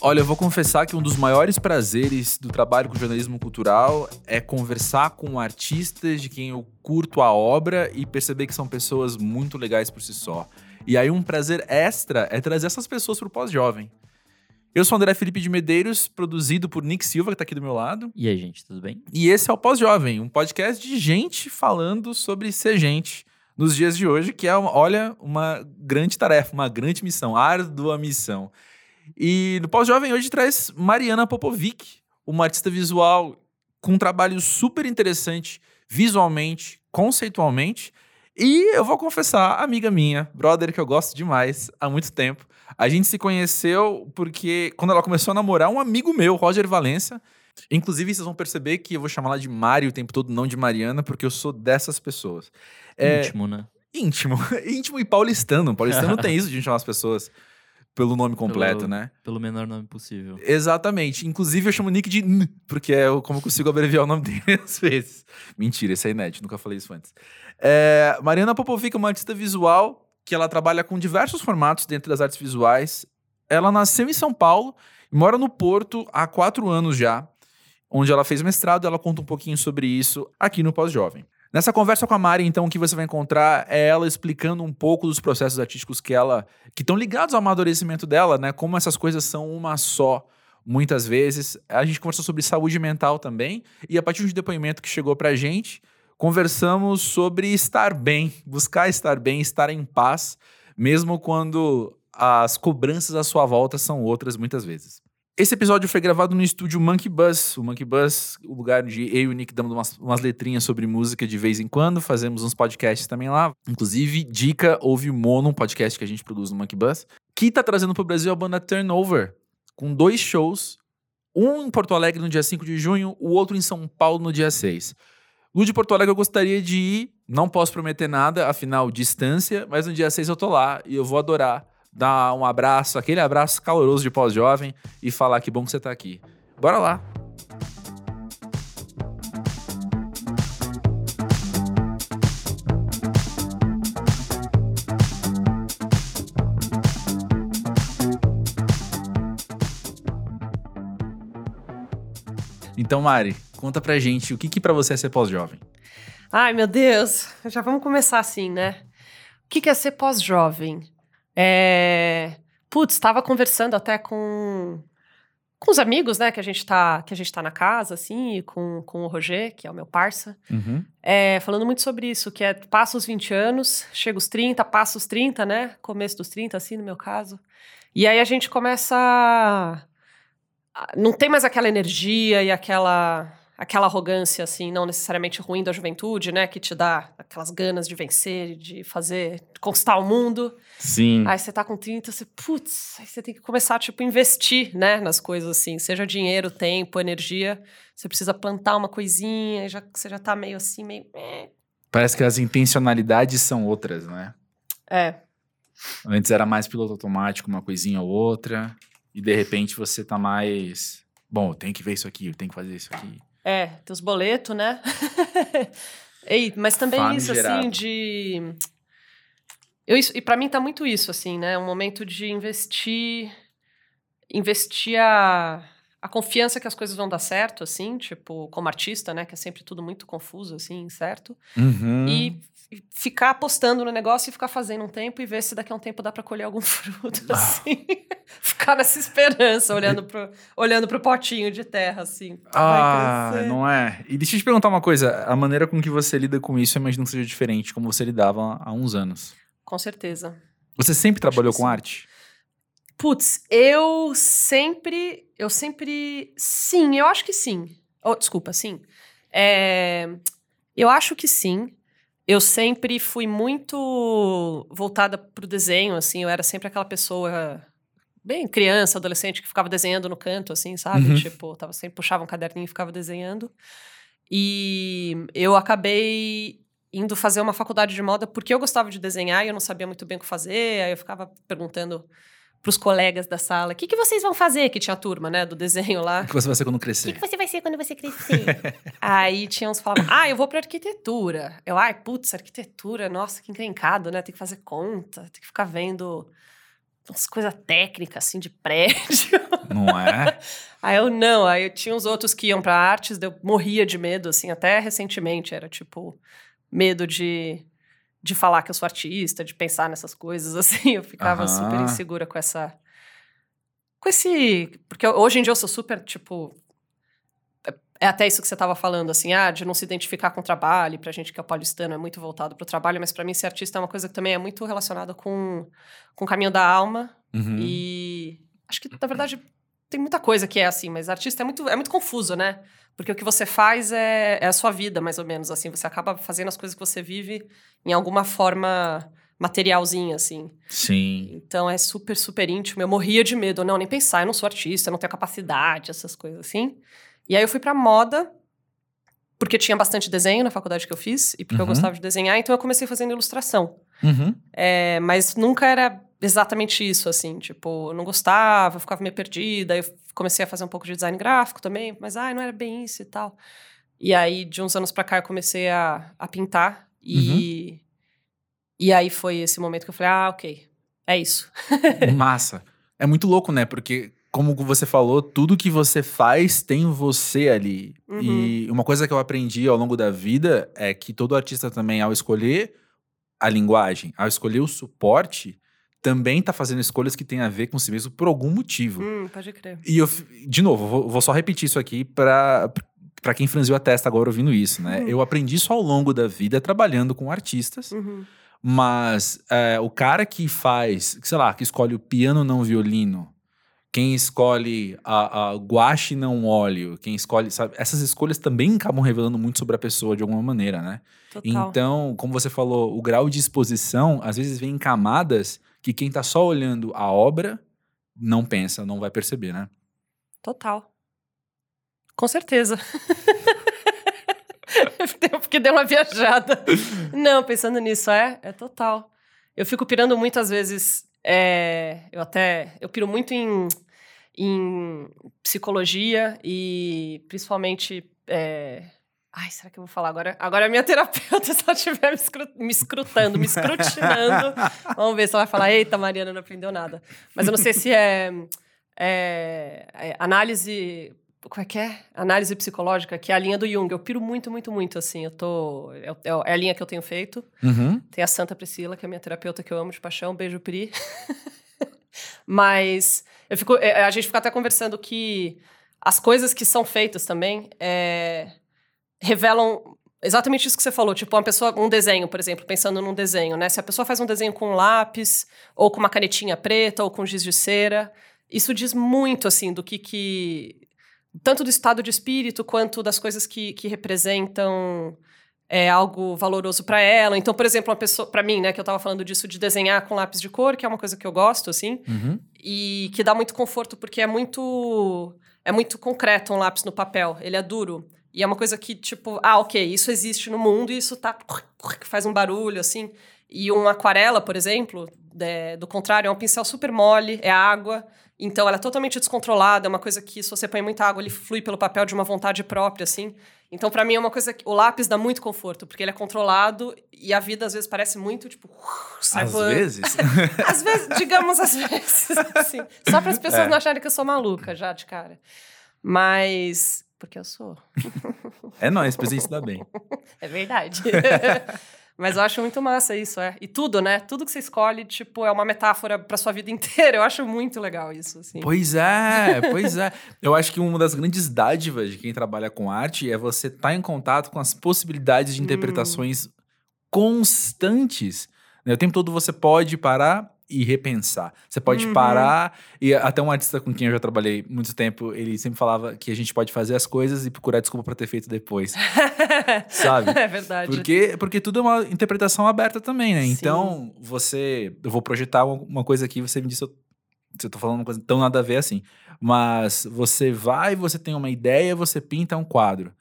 Olha, eu vou confessar que um dos maiores prazeres do trabalho com jornalismo cultural é conversar com artistas de quem eu curto a obra e perceber que são pessoas muito legais por si só. E aí um prazer extra é trazer essas pessoas pro pós-jovem. Eu sou André Felipe de Medeiros, produzido por Nick Silva, que tá aqui do meu lado. E aí, gente, tudo bem? E esse é o Pós-Jovem, um podcast de gente falando sobre ser gente nos dias de hoje, que é, olha, uma grande tarefa, uma grande missão, árdua missão. E no Pós-Jovem hoje traz Mariana Popovic, uma artista visual com um trabalho super interessante visualmente, conceitualmente. E eu vou confessar, amiga minha, brother que eu gosto demais há muito tempo. A gente se conheceu porque quando ela começou a namorar um amigo meu, Roger Valença. Inclusive, vocês vão perceber que eu vou chamar ela de Mari o tempo todo, não de Mariana, porque eu sou dessas pessoas. É, íntimo, né? Íntimo. íntimo e paulistano. Paulistano tem isso de chamar as pessoas pelo nome completo, pelo, né? Pelo menor nome possível. Exatamente. Inclusive, eu chamo o Nick de N, porque é como eu consigo abreviar o nome dele às vezes. Mentira, isso é inédito, nunca falei isso antes. É, Mariana Popovic é uma artista visual que ela trabalha com diversos formatos dentro das artes visuais. Ela nasceu em São Paulo e mora no Porto há quatro anos já, onde ela fez mestrado. Ela conta um pouquinho sobre isso aqui no Pós-Jovem. Nessa conversa com a Mari, então, o que você vai encontrar é ela explicando um pouco dos processos artísticos que ela que estão ligados ao amadurecimento dela, né? Como essas coisas são uma só. Muitas vezes a gente conversou sobre saúde mental também e a partir de depoimento que chegou pra gente, conversamos sobre estar bem, buscar estar bem, estar em paz, mesmo quando as cobranças à sua volta são outras muitas vezes. Esse episódio foi gravado no estúdio Monkey Bus. O Monkey Bus, o lugar onde eu e o Nick damos umas, umas, letrinhas sobre música de vez em quando. Fazemos uns podcasts também lá. Inclusive, dica, ouve Mono, um podcast que a gente produz no Monkey Bus. Que tá trazendo pro Brasil a banda Turnover. Com dois shows. Um em Porto Alegre no dia 5 de junho, o outro em São Paulo no dia 6. No de Porto Alegre eu gostaria de ir. Não posso prometer nada, afinal, distância. Mas no dia 6 eu tô lá e eu vou adorar dar um abraço, aquele abraço caloroso de pós-jovem e falar que bom que você está aqui. Bora lá! Então, Mari, conta pra gente o que, que para você é ser pós-jovem. Ai, meu Deus, já vamos começar assim, né? O que, que é ser pós-jovem? É... Putz, estava conversando até com, com os amigos, né, que a gente tá, que a gente tá na casa, assim, e com, com o Roger, que é o meu parça, uhum. é, falando muito sobre isso, que é passa os 20 anos, chega os 30, passa os 30, né, começo dos 30, assim, no meu caso, e aí a gente começa a... não tem mais aquela energia e aquela aquela arrogância, assim, não necessariamente ruim da juventude, né? Que te dá aquelas ganas de vencer, de fazer, de conquistar o mundo. Sim. Aí você tá com 30, você, putz, aí você tem que começar, tipo, investir, né? Nas coisas, assim, seja dinheiro, tempo, energia. Você precisa plantar uma coisinha, e já, você já tá meio assim, meio. Parece que as intencionalidades são outras, né? É. Antes era mais piloto automático, uma coisinha ou outra. E de repente você tá mais. Bom, tem que ver isso aqui, tem que fazer isso aqui. É, tem os boletos, né? Ei, mas também Fame isso, gerado. assim, de. Eu, isso, e para mim tá muito isso, assim, né? Um momento de investir. Investir a, a confiança que as coisas vão dar certo, assim, tipo, como artista, né? Que é sempre tudo muito confuso, assim, certo? Uhum. E ficar apostando no negócio e ficar fazendo um tempo e ver se daqui a um tempo dá para colher algum fruto, ah. assim. ficar nessa esperança, olhando pro, olhando pro potinho de terra, assim. Ah, não é? E deixa eu te perguntar uma coisa. A maneira com que você lida com isso, eu imagino que seja diferente, como você lidava há uns anos. Com certeza. Você sempre trabalhou com arte? Putz, eu sempre... Eu sempre... Sim, eu acho que sim. Oh, desculpa, sim. É, eu acho que sim eu sempre fui muito voltada para o desenho, assim, eu era sempre aquela pessoa bem criança, adolescente que ficava desenhando no canto, assim, sabe? Uhum. Tipo, tava sempre puxava um caderninho e ficava desenhando. E eu acabei indo fazer uma faculdade de moda porque eu gostava de desenhar e eu não sabia muito bem o que fazer, aí eu ficava perguntando para os colegas da sala: o que, que vocês vão fazer? Que tinha a turma, né, do desenho lá. O que você vai ser quando crescer? O que, que você vai ser quando você crescer? Aí tinha uns que falavam: ah, eu vou para arquitetura. Eu, ai, putz, arquitetura, nossa, que encrencado, né? Tem que fazer conta, tem que ficar vendo umas coisas técnicas, assim, de prédio. Não é? Aí eu não, aí eu tinha uns outros que iam pra artes, eu morria de medo, assim, até recentemente, era tipo, medo de, de falar que eu sou artista, de pensar nessas coisas, assim, eu ficava Aham. super insegura com essa... Com esse... Porque hoje em dia eu sou super, tipo... é- É até isso que você estava falando, assim, ah, de não se identificar com o trabalho, pra gente que é paulistano é muito voltado pro trabalho, mas pra mim ser artista é uma coisa que também é muito relacionada com, com o caminho da alma, Uhum. e acho que, na verdade, tem muita coisa que é assim, mas artista é muito, é muito confuso, né? Porque o que você faz é, é a sua vida, mais ou menos, assim. Você acaba fazendo as coisas que você vive em alguma forma materialzinha, assim. Sim. Então é super, super íntimo. Eu morria de medo. Não, nem pensar, eu não sou artista, eu não tenho capacidade, essas coisas assim. E aí eu fui pra moda, porque tinha bastante desenho na faculdade que eu fiz, e porque eu Uhum. gostava de desenhar, então eu comecei fazendo ilustração. Uhum. É, mas nunca era exatamente isso, assim. Tipo, eu não gostava, eu ficava meio perdida. Aí eu comecei a fazer um pouco de design gráfico também, mas ai, não era bem isso e tal. E aí, de uns anos pra cá, eu comecei a, a pintar. E, e aí foi esse momento que eu falei: ah, ok, é isso. Massa. É muito louco, né? Porque, como você falou, tudo que você faz tem você ali. Uhum. E uma coisa que eu aprendi ao longo da vida é que todo artista também, ao escolher a linguagem, ao escolher o suporte, também tá fazendo escolhas que têm a ver com si mesmo por algum motivo. Hum, pode crer. E eu, de novo, vou, vou só repetir isso aqui pra, pra quem franziu a testa agora ouvindo isso, né? Uhum. Eu aprendi isso ao longo da vida trabalhando com artistas. Uhum. Mas é, o cara que faz, sei lá, que escolhe o piano não violino, quem escolhe a, a guache não óleo, quem escolhe, sabe? Essas escolhas também acabam revelando muito sobre a pessoa de alguma maneira, né? Total. Então, como você falou, o grau de exposição às vezes vem em camadas que quem tá só olhando a obra não pensa, não vai perceber, né? Total. Com certeza. Porque deu uma viajada. Não, pensando nisso, é, é total. Eu fico pirando muito às vezes. é, eu até. Eu piro muito em, em psicologia e principalmente. é, ai, será que eu vou falar agora? Agora a minha terapeuta, se ela estiver me, escru- me escrutando, me escrutinando, vamos ver se ela vai falar: eita, Mariana, não aprendeu nada. Mas eu não sei se é, é, é análise. Como é que é? Análise psicológica, que é a linha do Jung. Eu piro muito, muito, muito, assim. Eu tô. É, é a linha que eu tenho feito. Uhum. Tem a Santa Priscila, que é a minha terapeuta que eu amo de paixão. Beijo, Pri. Mas eu fico, é, a gente fica até conversando que as coisas que são feitas também é, revelam exatamente isso que você falou. Tipo, uma pessoa, um desenho, por exemplo, pensando num desenho, né? Se a pessoa faz um desenho com um lápis, ou com uma canetinha preta, ou com giz de cera, isso diz muito, assim, do que que... Tanto do estado de espírito, quanto das coisas que, que representam é algo valoroso para ela. Então, por exemplo, uma pessoa, para mim, né, que eu tava falando disso de desenhar com lápis de cor, que é uma coisa que eu gosto assim, Uhum. e que dá muito conforto porque é muito é muito concreto um lápis no papel, ele é duro. E é uma coisa que tipo, ah, OK, isso existe no mundo e isso tá que faz um barulho assim. E uma aquarela, por exemplo, de- do contrário, é um pincel super mole, é água. Então ela é totalmente descontrolada, é uma coisa que se você põe muita água, ele flui pelo papel de uma vontade própria, assim. Então, pra mim, é uma coisa que o lápis dá muito conforto, porque ele é controlado e a vida às vezes parece muito, tipo, sai Às voando. vezes. Às vezes, digamos às vezes, assim. Só para as pessoas É. não acharem que eu sou maluca já de cara. Mas. Porque eu sou. é nóis, presente se dá bem. É verdade. Mas eu acho muito massa isso, é. E tudo, né? Tudo que você escolhe, tipo, é uma metáfora pra sua vida inteira. Eu acho muito legal isso, assim. Pois é, pois é. Eu acho que uma das grandes dádivas de quem trabalha com arte é você estar em contato com as possibilidades de interpretações constantes. né? O tempo todo você pode parar e repensar. Você pode Uhum. parar e até um artista com quem eu já trabalhei muito tempo, ele sempre falava que a gente pode fazer as coisas e procurar desculpa pra ter feito depois, sabe? é verdade. Porque, porque tudo é uma interpretação aberta também, né? Sim. Então, você. Eu vou projetar uma, coisa aqui, você me disse eu- se eu tô falando uma coisa tão nada a ver assim. Mas você vai, você tem uma ideia, você pinta um quadro.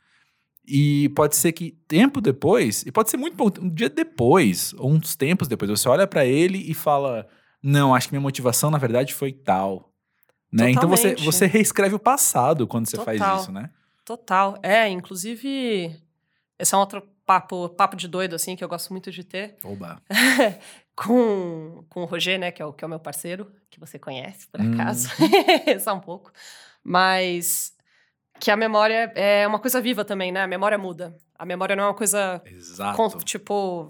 E pode ser que tempo depois, e pode ser muito bom, um dia depois, ou uns tempos depois, você olha pra ele e fala: Não, acho que minha motivação, na verdade, foi tal. Né? Então você, você reescreve o passado quando você faz Total. isso, né? Total. É, inclusive, essa é uma outra papo, papo de doido, assim, que eu gosto muito de ter. Oba. com, com o Roger, né, que é o, que é o meu parceiro, que você conhece, por Hum. acaso. Só um pouco. Mas que a memória é uma coisa viva também, né? A memória muda. A memória não é uma coisa, Exato. com- tipo,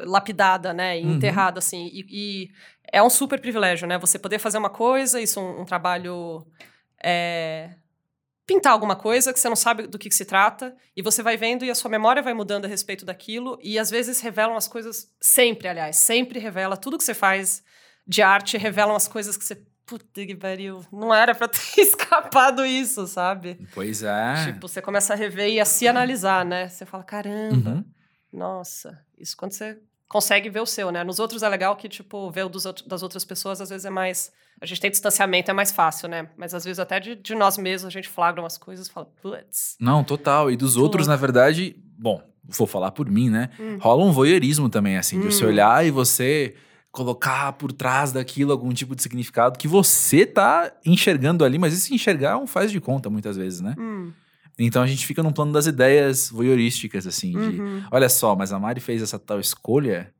lapidada, né? E Uhum. enterrada, assim. E, e é um super privilégio, né? Você poder fazer uma coisa, isso é um, um trabalho... é, pintar alguma coisa que você não sabe do que, que se trata, e você vai vendo e a sua memória vai mudando a respeito daquilo, e às vezes revelam as coisas, sempre, aliás, sempre revela, tudo que você faz de arte revelam as coisas que você. Puta que pariu, não era pra ter escapado isso, sabe? Pois é. Tipo, você começa a rever e a se analisar, né? Você fala, caramba, Uhum. nossa, isso quando você consegue ver o seu, né? Nos outros é legal que, tipo, ver o dos das outras pessoas às vezes é mais. A gente tem distanciamento, é mais fácil, né? Mas às vezes até de, de nós mesmos a gente flagra umas coisas e fala, putz. Não, total. E dos outros, na verdade, bom, vou falar por mim, né? Hum. Rola um voyeurismo também, assim, de você Hum. olhar e você colocar por trás daquilo algum tipo de significado que você tá enxergando ali, mas esse enxergar é um faz de conta muitas vezes, né? Hum, Então a gente fica num plano das ideias voyeurísticas, assim, de uhum. olha só, mas a Mari fez essa tal escolha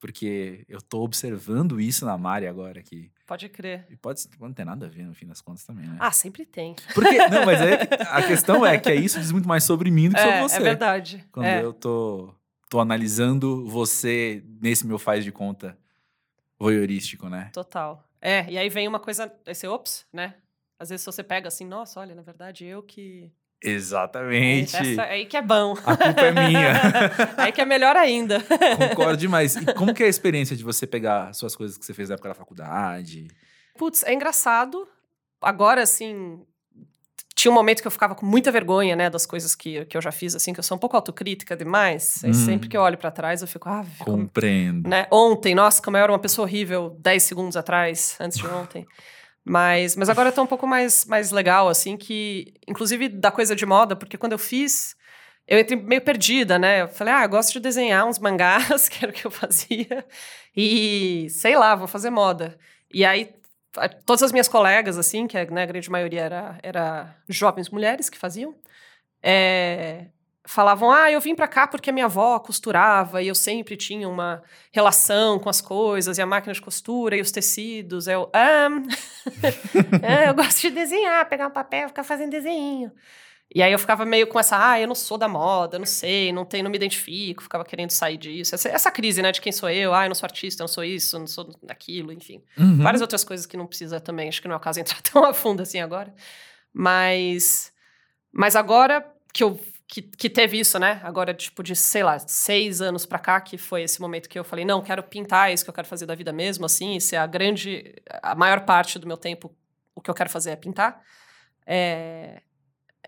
porque eu tô observando isso na Mari agora aqui. Pode crer. E pode não ter nada a ver no fim das contas também, né? Ah, sempre tem. Porque, não, mas aí a questão é que é isso diz muito mais sobre mim do que É, sobre você. é verdade. Quando é. eu tô, tô analisando você nesse meu faz de conta voyeurístico, né? Total. É, e aí vem uma coisa, esse ops, né? Às vezes você pega assim, nossa, olha, na verdade eu que. Exatamente. Essa, aí que é bom. A culpa é minha. aí que é melhor ainda. Concordo demais. E como que é a experiência de você pegar suas coisas que você fez na época da faculdade? Putz, é engraçado. Agora, assim. Tinha um momento que eu ficava com muita vergonha, né, das coisas que, que eu já fiz, assim, que eu sou um pouco autocrítica demais. Aí Uhum. sempre que eu olho pra trás, eu fico, ah, como, Compreendo. né? Ontem, nossa, como eu era uma pessoa horrível 10 segundos atrás, antes de ontem. Mas, mas agora tô um pouco mais, mais legal, assim, que... Inclusive da coisa de moda, porque quando eu fiz, eu entrei meio perdida, né? Eu falei, ah, eu gosto de desenhar uns mangás, que era o que eu fazia. E, sei lá, vou fazer moda. E aí, a- todas as minhas colegas, assim, que né, a grande maioria era, era jovens mulheres que faziam, é, falavam, ah, eu vim pra cá porque a minha avó costurava e eu sempre tinha uma relação com as coisas e a máquina de costura e os tecidos. Eu, ah, é, eu gosto de desenhar, pegar um papel ficar fazendo desenho. E aí eu ficava meio com essa, ah, eu não sou da moda, não sei, não tenho, não me identifico, ficava querendo sair disso. Essa, essa crise, né, de quem sou eu, ah, eu não sou artista, eu não sou isso, eu não sou daquilo, enfim. Uhum. Várias outras coisas que não precisa também, acho que não é o caso entrar tão a fundo assim agora. Mas, mas agora que eu que, que teve isso, né? Agora, tipo, de, sei lá, seis anos pra cá, que foi esse momento que eu falei, não, quero pintar, é isso que eu quero fazer da vida mesmo, assim, isso é a grande, a maior parte do meu tempo, o que eu quero fazer é pintar. É,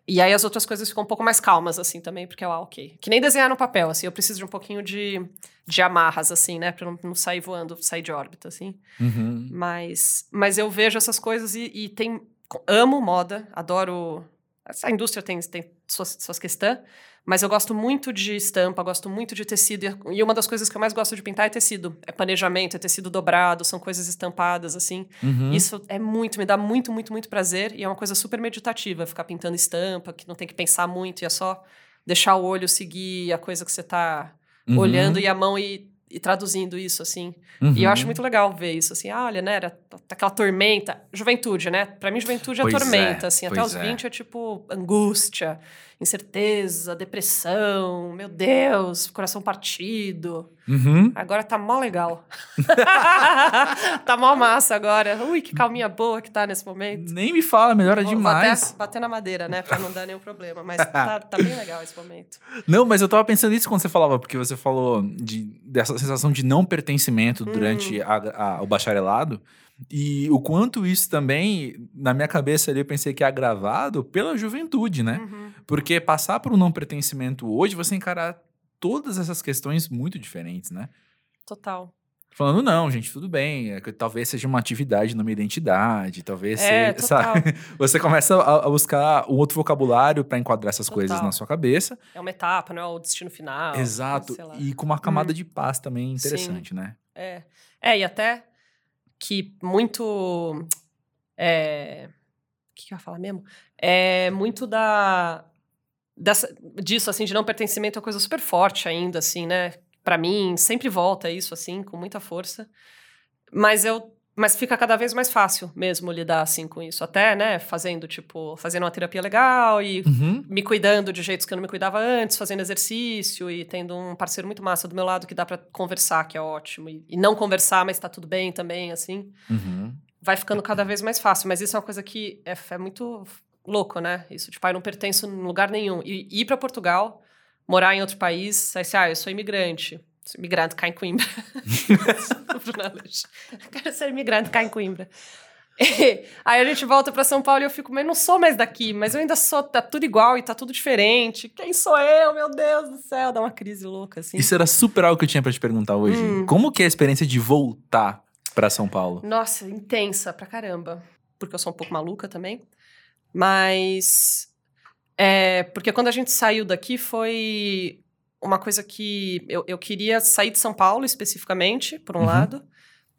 E aí as outras coisas ficam um pouco mais calmas, assim, também, porque, ah, ok. Que nem desenhar no papel, assim, eu preciso de um pouquinho de, de amarras, assim, né? Pra não, não sair voando, sair de órbita, assim. Uhum. Mas, mas eu vejo essas coisas e, e tem, amo moda, adoro. Essa indústria tem, tem suas, suas questões, mas eu gosto muito de estampa, gosto muito de tecido. e- E uma das coisas que eu mais gosto de pintar é tecido. É planejamento, é tecido dobrado, são coisas estampadas, assim. Uhum. Isso é muito, me dá muito, muito, muito prazer. E é uma coisa super meditativa, ficar pintando estampa, que não tem que pensar muito, e é só deixar o olho seguir a coisa que você tá Uhum. olhando e a mão ir, ir traduzindo isso, assim. Uhum. E eu acho muito legal ver isso, assim, ah, olha, né, era aquela tormenta, juventude, né? Pra mim, juventude é Pois é, tormenta, assim, até os é. 20 é tipo angústia, incerteza, depressão, meu Deus, coração partido. Uhum. Agora tá mó legal. tá mó massa agora. Ui, que calminha boa que tá nesse momento. Nem me fala, melhora Vou- demais. até bater na madeira, né, pra não dar nenhum problema, mas tá, tá bem legal esse momento. Não, mas eu tava pensando nisso quando você falava, porque você falou de, dessa sensação de não pertencimento Hum. durante a- a- o bacharelado. E o quanto isso também, na minha cabeça ali, eu pensei que é agravado pela juventude, né? Uhum. Porque passar por um não pertencimento hoje, você encarar todas essas questões muito diferentes, né? Total. Falando, não, gente, tudo bem. é que talvez seja uma atividade numa identidade, talvez É, seja. Sabe? Você começa a, a buscar um outro vocabulário para enquadrar essas coisas Total. na sua cabeça. É uma etapa, não é o destino final. Exato. E com uma camada Hum. de paz também interessante, né? É. é, e até que muito. É, o que, que eu ia falar mesmo? É muito da. dessa, disso, assim, de não pertencimento é uma coisa super forte ainda, assim, né? Pra mim, sempre volta isso, assim, com muita força. Mas eu mas fica cada vez mais fácil mesmo lidar assim com isso. Até, né, fazendo, tipo, fazendo uma terapia legal e Uhum. me cuidando de jeitos que eu não me cuidava antes, fazendo exercício e tendo um parceiro muito massa do meu lado que dá pra conversar, que é ótimo. E, e não conversar, mas tá tudo bem também, assim. Uhum. Vai ficando cada vez mais fácil. Mas isso é uma coisa que é, é muito louco, né? Isso, tipo, eu não pertenço em lugar nenhum. E ir pra Portugal, morar em outro país, aí você, ah, eu sou imigrante. Imigrante cá em Coimbra. Quero ser imigrante cá em Coimbra. Aí a gente volta pra São Paulo e eu fico, mas não sou mais daqui, mas eu ainda sou, tá tudo igual e tá tudo diferente. Quem sou eu, meu Deus do céu? Dá uma crise louca, assim. Isso era super algo que eu tinha pra te perguntar hoje. Hum. Como que é a experiência de voltar pra São Paulo? Nossa, intensa pra caramba. Porque eu sou um pouco maluca também. Mas. É, porque quando a gente saiu daqui foi uma coisa que eu, eu queria sair de São Paulo especificamente, por um Uhum. lado.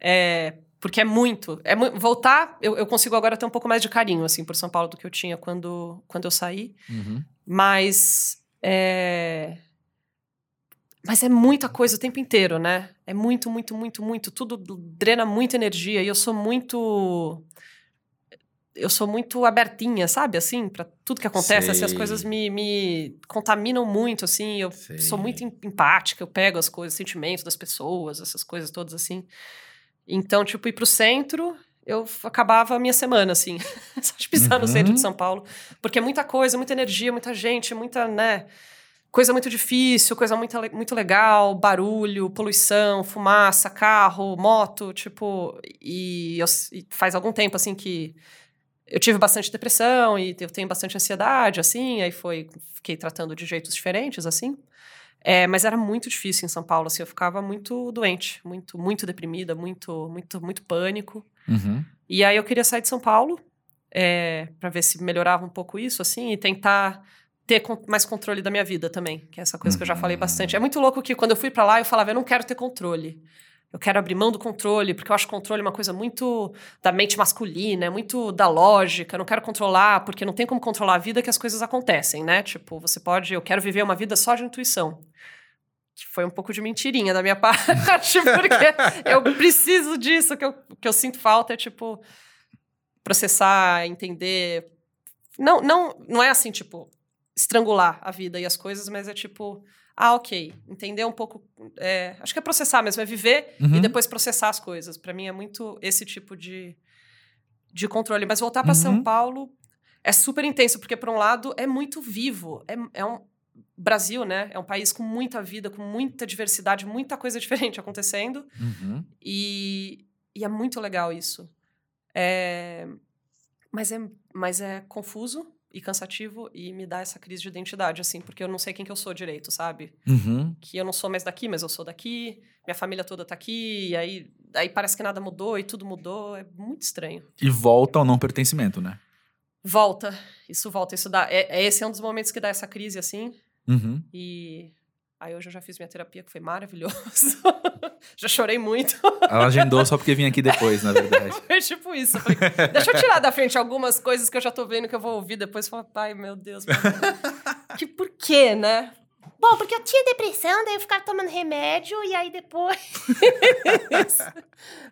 É, porque é muito. É mu- voltar, eu, eu consigo agora ter um pouco mais de carinho assim por São Paulo do que eu tinha quando, quando eu saí. Uhum. Mas. É... Mas é muita coisa o tempo inteiro, né? É muito, muito, muito, muito. Tudo drena muita energia. E eu sou muito. Eu sou muito abertinha, sabe? Assim, para tudo que acontece. Assim, as coisas me, me contaminam muito, assim. Eu Sei. sou muito em- empática. Eu pego as coisas, sentimentos das pessoas, essas coisas todas, assim. Então, tipo, ir pro centro, eu acabava a minha semana, assim. Só de pisar no Uhum. centro de São Paulo. Porque é muita coisa, muita energia, muita gente, muita, né? Coisa muito difícil, coisa muito, muito legal, barulho, poluição, fumaça, carro, moto, tipo. E, eu e faz algum tempo, assim, que eu tive bastante depressão e eu tenho bastante ansiedade, assim, aí foi. Fiquei tratando de jeitos diferentes, assim. É, mas era muito difícil em São Paulo, assim, eu ficava muito doente, muito, muito deprimida, muito, muito, muito pânico. Uhum. E aí eu queria sair de São Paulo é, para ver se melhorava um pouco isso, assim, e tentar ter mais controle da minha vida também, que é essa coisa que eu já falei Uhum. bastante. É muito louco que quando eu fui para lá eu falava, eu não quero ter controle. Eu quero abrir mão do controle, porque eu acho controle uma coisa muito da mente masculina, é muito da lógica. Eu não quero controlar, porque não tem como controlar a vida que as coisas acontecem, né? Tipo, você pode, eu quero viver uma vida só de intuição. Que foi um pouco de mentirinha da minha parte, porque eu preciso disso, que eu, que eu sinto falta é, tipo, processar, entender. Não, não, não é assim, tipo, estrangular a vida e as coisas, mas é tipo, ah, ok, entender um pouco. é, acho que é processar mesmo, é viver Uhum. e depois processar as coisas. Pra mim é muito esse tipo de, de controle. Mas voltar São Uhum. Paulo é super intenso, porque, por um lado, é muito vivo. É, é um. Brasil, né? É um país com muita vida, com muita diversidade, muita coisa diferente acontecendo. Uhum. E, e é muito legal isso. É, mas, é, mas é confuso e cansativo e me dá essa crise de identidade, assim, porque eu não sei quem que eu sou direito, sabe? Uhum. Que eu não sou mais daqui, mas eu sou daqui, minha família toda tá aqui, e aí, aí parece que nada mudou e tudo mudou. É muito estranho. E volta ao não pertencimento, né? Volta, isso volta, isso dá. É, é- esse é um dos momentos que dá essa crise, assim, Uhum. e. Aí hoje eu já fiz minha terapia, que foi maravilhoso. já chorei muito. Ela agendou só porque vinha aqui depois, na verdade. Foi tipo isso. Foi, deixa eu tirar da frente algumas coisas que eu já tô vendo que eu vou ouvir depois e falar, ai meu Deus. meu Deus. que por quê, né? Bom, porque eu tinha depressão, daí eu ficava tomando remédio e aí depois.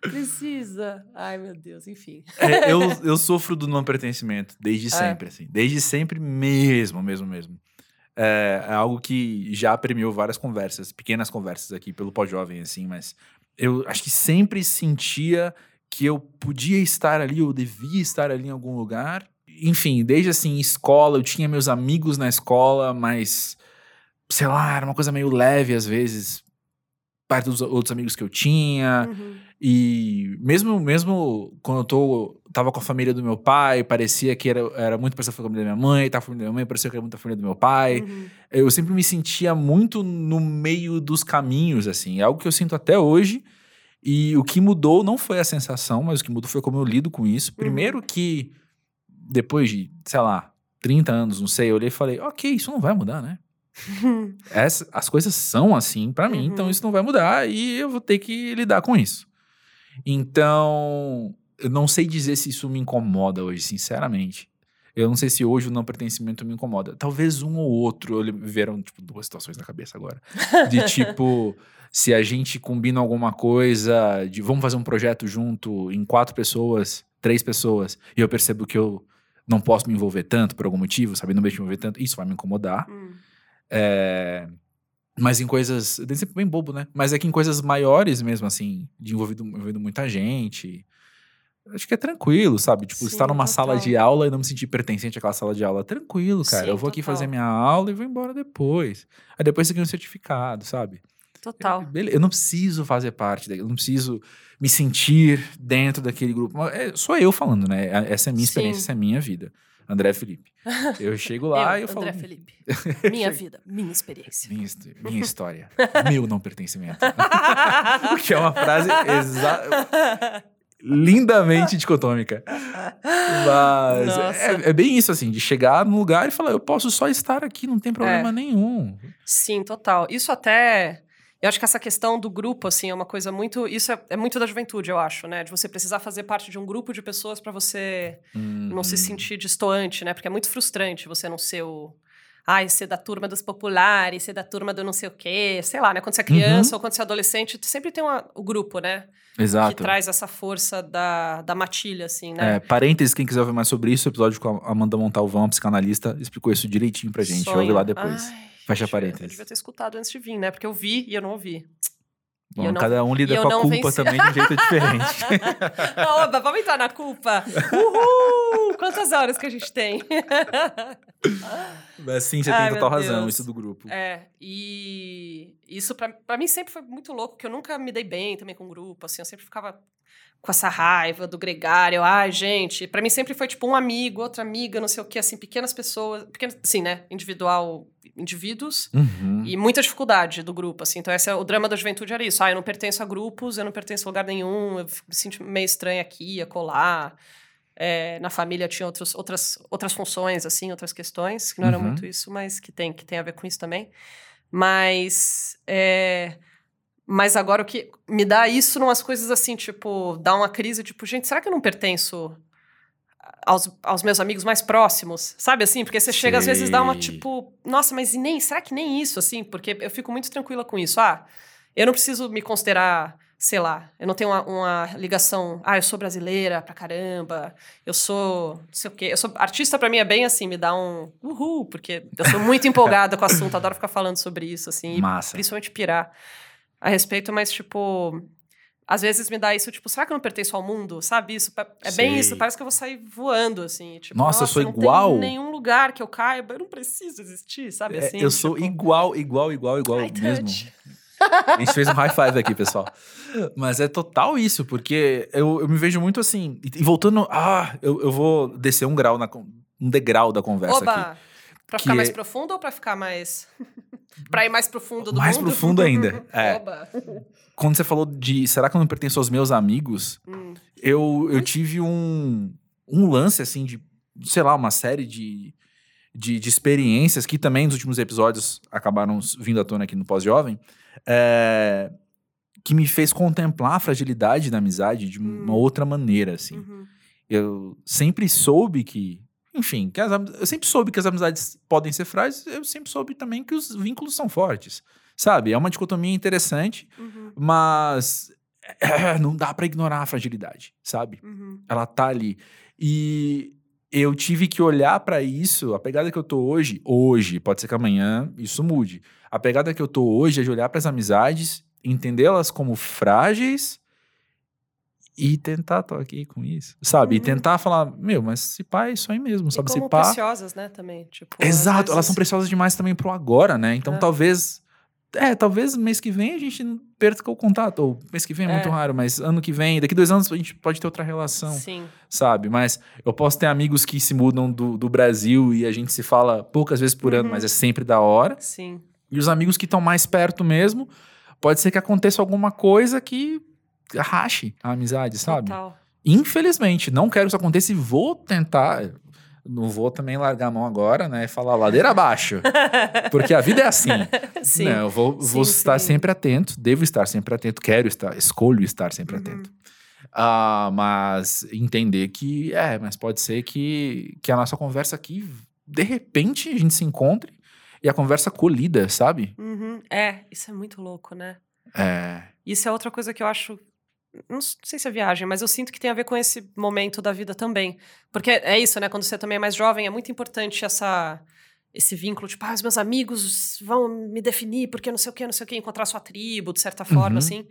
Precisa. Ai meu Deus, enfim. É, eu, eu sofro do não pertencimento desde É. sempre, assim. Desde sempre mesmo, mesmo, mesmo. É, é algo que já premiou várias conversas, pequenas conversas aqui pelo pós-jovem, assim, mas eu acho que sempre sentia que eu podia estar ali, eu devia estar ali em algum lugar. Enfim, desde assim, escola, eu tinha meus amigos na escola, mas sei lá, era uma coisa meio leve às vezes, perto dos outros amigos que eu tinha. Uhum. E mesmo, mesmo quando eu tô, tava com a família do meu pai, parecia que era, era muito parecido com a família da minha mãe, tava com a família da minha mãe, parecia que era muito a família do meu pai. Uhum. Eu sempre me sentia muito no meio dos caminhos, assim. É algo que eu sinto até hoje. E o que mudou não foi a sensação, mas o que mudou foi como eu lido com isso. Primeiro que, depois de, sei lá, 30 anos, não sei, eu olhei e falei, ok, isso não vai mudar, né? Essa- as coisas são assim pra mim, Uhum. então isso não vai mudar e eu vou ter que lidar com isso. Então, eu não sei dizer se isso me incomoda hoje, sinceramente. Eu não sei se hoje o não pertencimento me incomoda. Talvez um ou outro. Eu vieram, tipo, duas situações na cabeça agora. De tipo, se a gente combina alguma coisa, de vamos fazer um projeto junto em quatro pessoas, três pessoas, e eu percebo que eu não posso me envolver tanto por algum motivo, sabe? Não me envolver tanto, isso vai me incomodar. Hum. É, Mas em coisas. Deve ser bem bobo, né? Mas é que em coisas maiores mesmo, assim, de envolvido, envolvendo muita gente. Acho que é tranquilo, sabe? Tipo, Sim, estar numa sala total. de aula e não me sentir pertencente àquela sala de aula. Tranquilo, cara. Sim, eu vou aqui total. fazer minha aula e vou embora depois. Aí depois você ganha um certificado, sabe? Total. Beleza, eu não preciso fazer parte daquilo, eu não preciso me sentir dentro daquele grupo. É sou eu falando, né? Essa é a minha Sim. experiência, essa é a minha vida. André Felipe. Eu chego lá e eu André falo. Felipe. Minha vida, minha experiência. Minha, minha história. meu não pertencimento. que é uma frase exa- lindamente dicotômica. Mas Nossa. é, é bem isso, assim, de chegar num lugar e falar, eu posso só estar aqui, não tem problema É. nenhum. Sim, total. Isso até. Eu acho que essa questão do grupo, assim, é uma coisa muito. Isso é, é muito da juventude, eu acho, né? De você precisar fazer parte de um grupo de pessoas para você não se Uhum. sentir distoante, né? Porque é muito frustrante você não ser o. Ai, ser da turma dos populares, ser da turma do não sei o quê. Sei lá, né? Quando você é criança ou quando você é adolescente, sempre tem uma- o grupo, né? Que Exato. traz essa força da, da matilha, assim, né? É, parênteses, quem quiser ouvir mais sobre isso, o episódio com a Amanda Montalvão, a psicanalista, explicou isso direitinho pra gente. Sonho. Ouve lá depois. Ai, Fecha parênteses. Eu devia ter escutado antes de vir, né? Porque eu vi e eu não ouvi. Bom, não- cada um lida com a culpa venci. também de um jeito diferente. Oba, vamos entrar na culpa. Uhul! Quantas horas que a gente tem? Mas sim, você Ai, tem total razão, isso do grupo. É, e isso pra, pra mim sempre foi muito louco, que eu nunca me dei bem também com o grupo, assim, eu sempre ficava com essa raiva do gregário, ai, gente, pra mim sempre foi tipo um amigo, outra amiga, não sei o que, assim, pequenas pessoas, pequenas, assim, né, individual, indivíduos, Uhum. e muita dificuldade do grupo, assim. Então, esse é o drama da juventude era isso. Ah, eu não pertenço a grupos, eu não pertenço a lugar nenhum, eu me sinto meio estranha aqui, a colar. É, na família tinha outros, outras, outras funções, assim, outras questões, que não eram Uhum. muito isso, mas que tem, que tem a ver com isso também. Mas. é, mas agora o que me dá isso numas coisas assim, tipo, dá uma crise, tipo, gente, será que eu não pertenço aos, aos meus amigos mais próximos? Sabe assim? Porque você chega, às vezes, dá uma tipo, nossa, mas e nem, será que nem isso, assim? Porque eu fico muito tranquila com isso. Ah, eu não preciso me considerar, sei lá, eu não tenho uma, uma ligação, ah, eu sou brasileira pra caramba, eu sou, não sei o quê. Eu sou, artista pra mim é bem assim, me dá um uhul, porque eu sou muito empolgada com o assunto, adoro ficar falando sobre isso, assim. Massa. principalmente pirar a respeito, mas, tipo, às vezes me dá isso, tipo, será que eu não pertenço ao mundo? Sabe isso? É bem Sei. isso, parece que eu vou sair voando, assim. Tipo, Nossa, eu sou não igual. Tem nenhum lugar que eu caiba, eu não preciso existir, sabe É, assim? eu sou tipo, igual, igual, igual, igual Ai, mesmo. touch. A gente fez um high five aqui, pessoal. Mas é total isso, porque eu, eu me vejo muito assim. E, voltando. Ah, eu, eu vou descer um grau, na, um degrau da conversa aqui. Pra ficar mais é- profundo ou pra ficar mais. pra ir mais profundo do Mais mundo? profundo ainda, é. Oba! Quando você falou de será que eu não pertenço aos meus amigos, Hum. eu, eu tive um, um lance, assim, de, sei lá, uma série de, de, de experiências que também nos últimos episódios acabaram vindo à tona aqui no Pós-Jovem, é, que me fez contemplar a fragilidade da amizade de uma Hum. outra maneira, assim. Uhum. Eu sempre soube que, enfim, que as, eu sempre soube que as amizades podem ser frágeis, eu sempre soube também que os vínculos são fortes, sabe? É uma dicotomia interessante, Uhum. mas não dá pra ignorar a fragilidade, sabe? Uhum. Ela tá ali. E eu tive que olhar pra isso, a pegada que eu tô hoje, hoje, pode ser que amanhã isso mude. A pegada que eu tô hoje é de olhar pras amizades, entendê-las como frágeis e tentar tô aqui com isso, sabe? E Uhum. tentar falar, meu, mas se pá é isso aí mesmo, sabe? e Se como pá. preciosas, né, também. Tipo, Exato, elas são vezes- preciosas demais também pro agora, né? Então É. talvez. É, talvez mês que vem a gente perca o contato. Ou mês que vem é, É. muito raro, mas ano que vem, daqui dois anos a gente pode ter outra relação, Sim. sabe? Mas eu posso ter amigos que se mudam do, do Brasil e a gente se fala poucas vezes por ano, Uhum. mas é sempre da hora. Sim. E os amigos que estão mais perto mesmo, pode ser que aconteça alguma coisa que rache a amizade, sabe? Total. Infelizmente, não quero que isso aconteça e vou tentar. Não vou também largar a mão agora, né? E falar ladeira abaixo. Porque a vida é assim. Sim. né? Eu vou, vou Sim, estar sim. sempre atento, devo estar sempre atento, quero estar, escolho estar sempre Uhum. atento. Ah, mas entender que, é, mas pode ser que, que a nossa conversa aqui, de repente, a gente se encontre e a conversa colida, sabe? Uhum. É, isso é muito louco, né? É. Isso é outra coisa que eu acho. Não sei se é viagem, mas eu sinto que tem a ver com esse momento da vida também. Porque é isso, né? Quando você também é mais jovem, é muito importante essa, esse vínculo, tipo, ah, os meus amigos vão me definir porque não sei o que, não sei o que, encontrar sua tribo, de certa forma, Uhum. assim.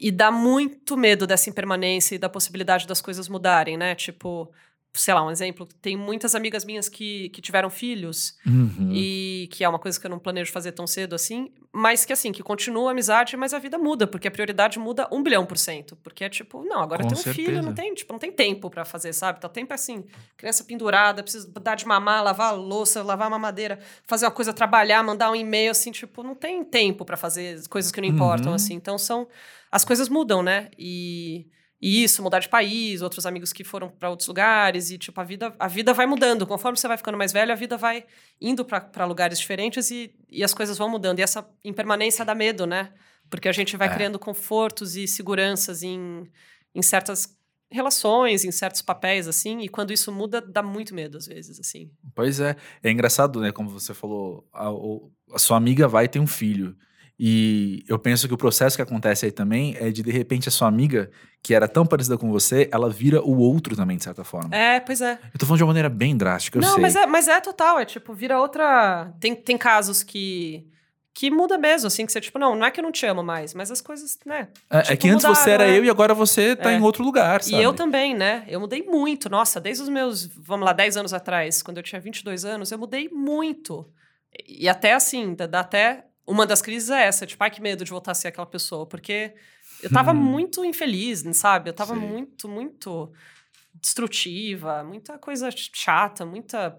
E dá muito medo dessa impermanência e da possibilidade das coisas mudarem, né? Tipo, sei lá, um exemplo. Tem muitas amigas minhas que, que tiveram filhos Uhum. e que é uma coisa que eu não planejo fazer tão cedo assim, mas que assim, que continua a amizade, mas a vida muda, porque a prioridade muda um bilhão por cento. Porque é tipo, não, agora Com eu tenho um filho, certeza. não tem, tipo, não tem tempo pra fazer, sabe? Tá tempo assim, criança pendurada, precisa dar de mamar, lavar a louça, lavar a mamadeira, fazer uma coisa, trabalhar, mandar um e-mail, assim, tipo, não tem tempo pra fazer coisas que não importam, Uhum. assim. Então são. As coisas mudam, né? E. E isso, mudar de país, outros amigos que foram pra outros lugares, e tipo, a vida, a vida vai mudando. Conforme você vai ficando mais velho, a vida vai indo pra lugares diferentes e, e as coisas vão mudando. E essa impermanência dá medo, né? Porque a gente vai É. criando confortos e seguranças em, em certas relações, em certos papéis, assim, e quando isso muda, dá muito medo, às vezes, assim. Pois é. É engraçado, né? Como você falou, a, a sua amiga vai ter um filho. E eu penso que o processo que acontece aí também é de, de repente, a sua amiga, que era tão parecida com você, ela vira o outro também, de certa forma. É, pois é. Eu tô falando de uma maneira bem drástica, eu Não, sei. mas é, mas é total, é tipo, vira outra. Tem, tem casos que. Que muda mesmo, assim, que você, tipo, não, não é que eu não te amo mais, mas as coisas, né? É, é tipo, que antes você mudaram, era é. eu e agora você tá É. em outro lugar, sabe? E eu também, né? Eu mudei muito. Nossa, desde os meus, vamos lá, 10 anos atrás, quando eu tinha 22 anos, eu mudei muito. E até assim, dá, dá até. Uma das crises é essa, tipo, ai que medo de voltar a ser aquela pessoa, porque eu tava Hum. muito infeliz, sabe? Eu tava Sei. muito, muito destrutiva, muita coisa chata, muita.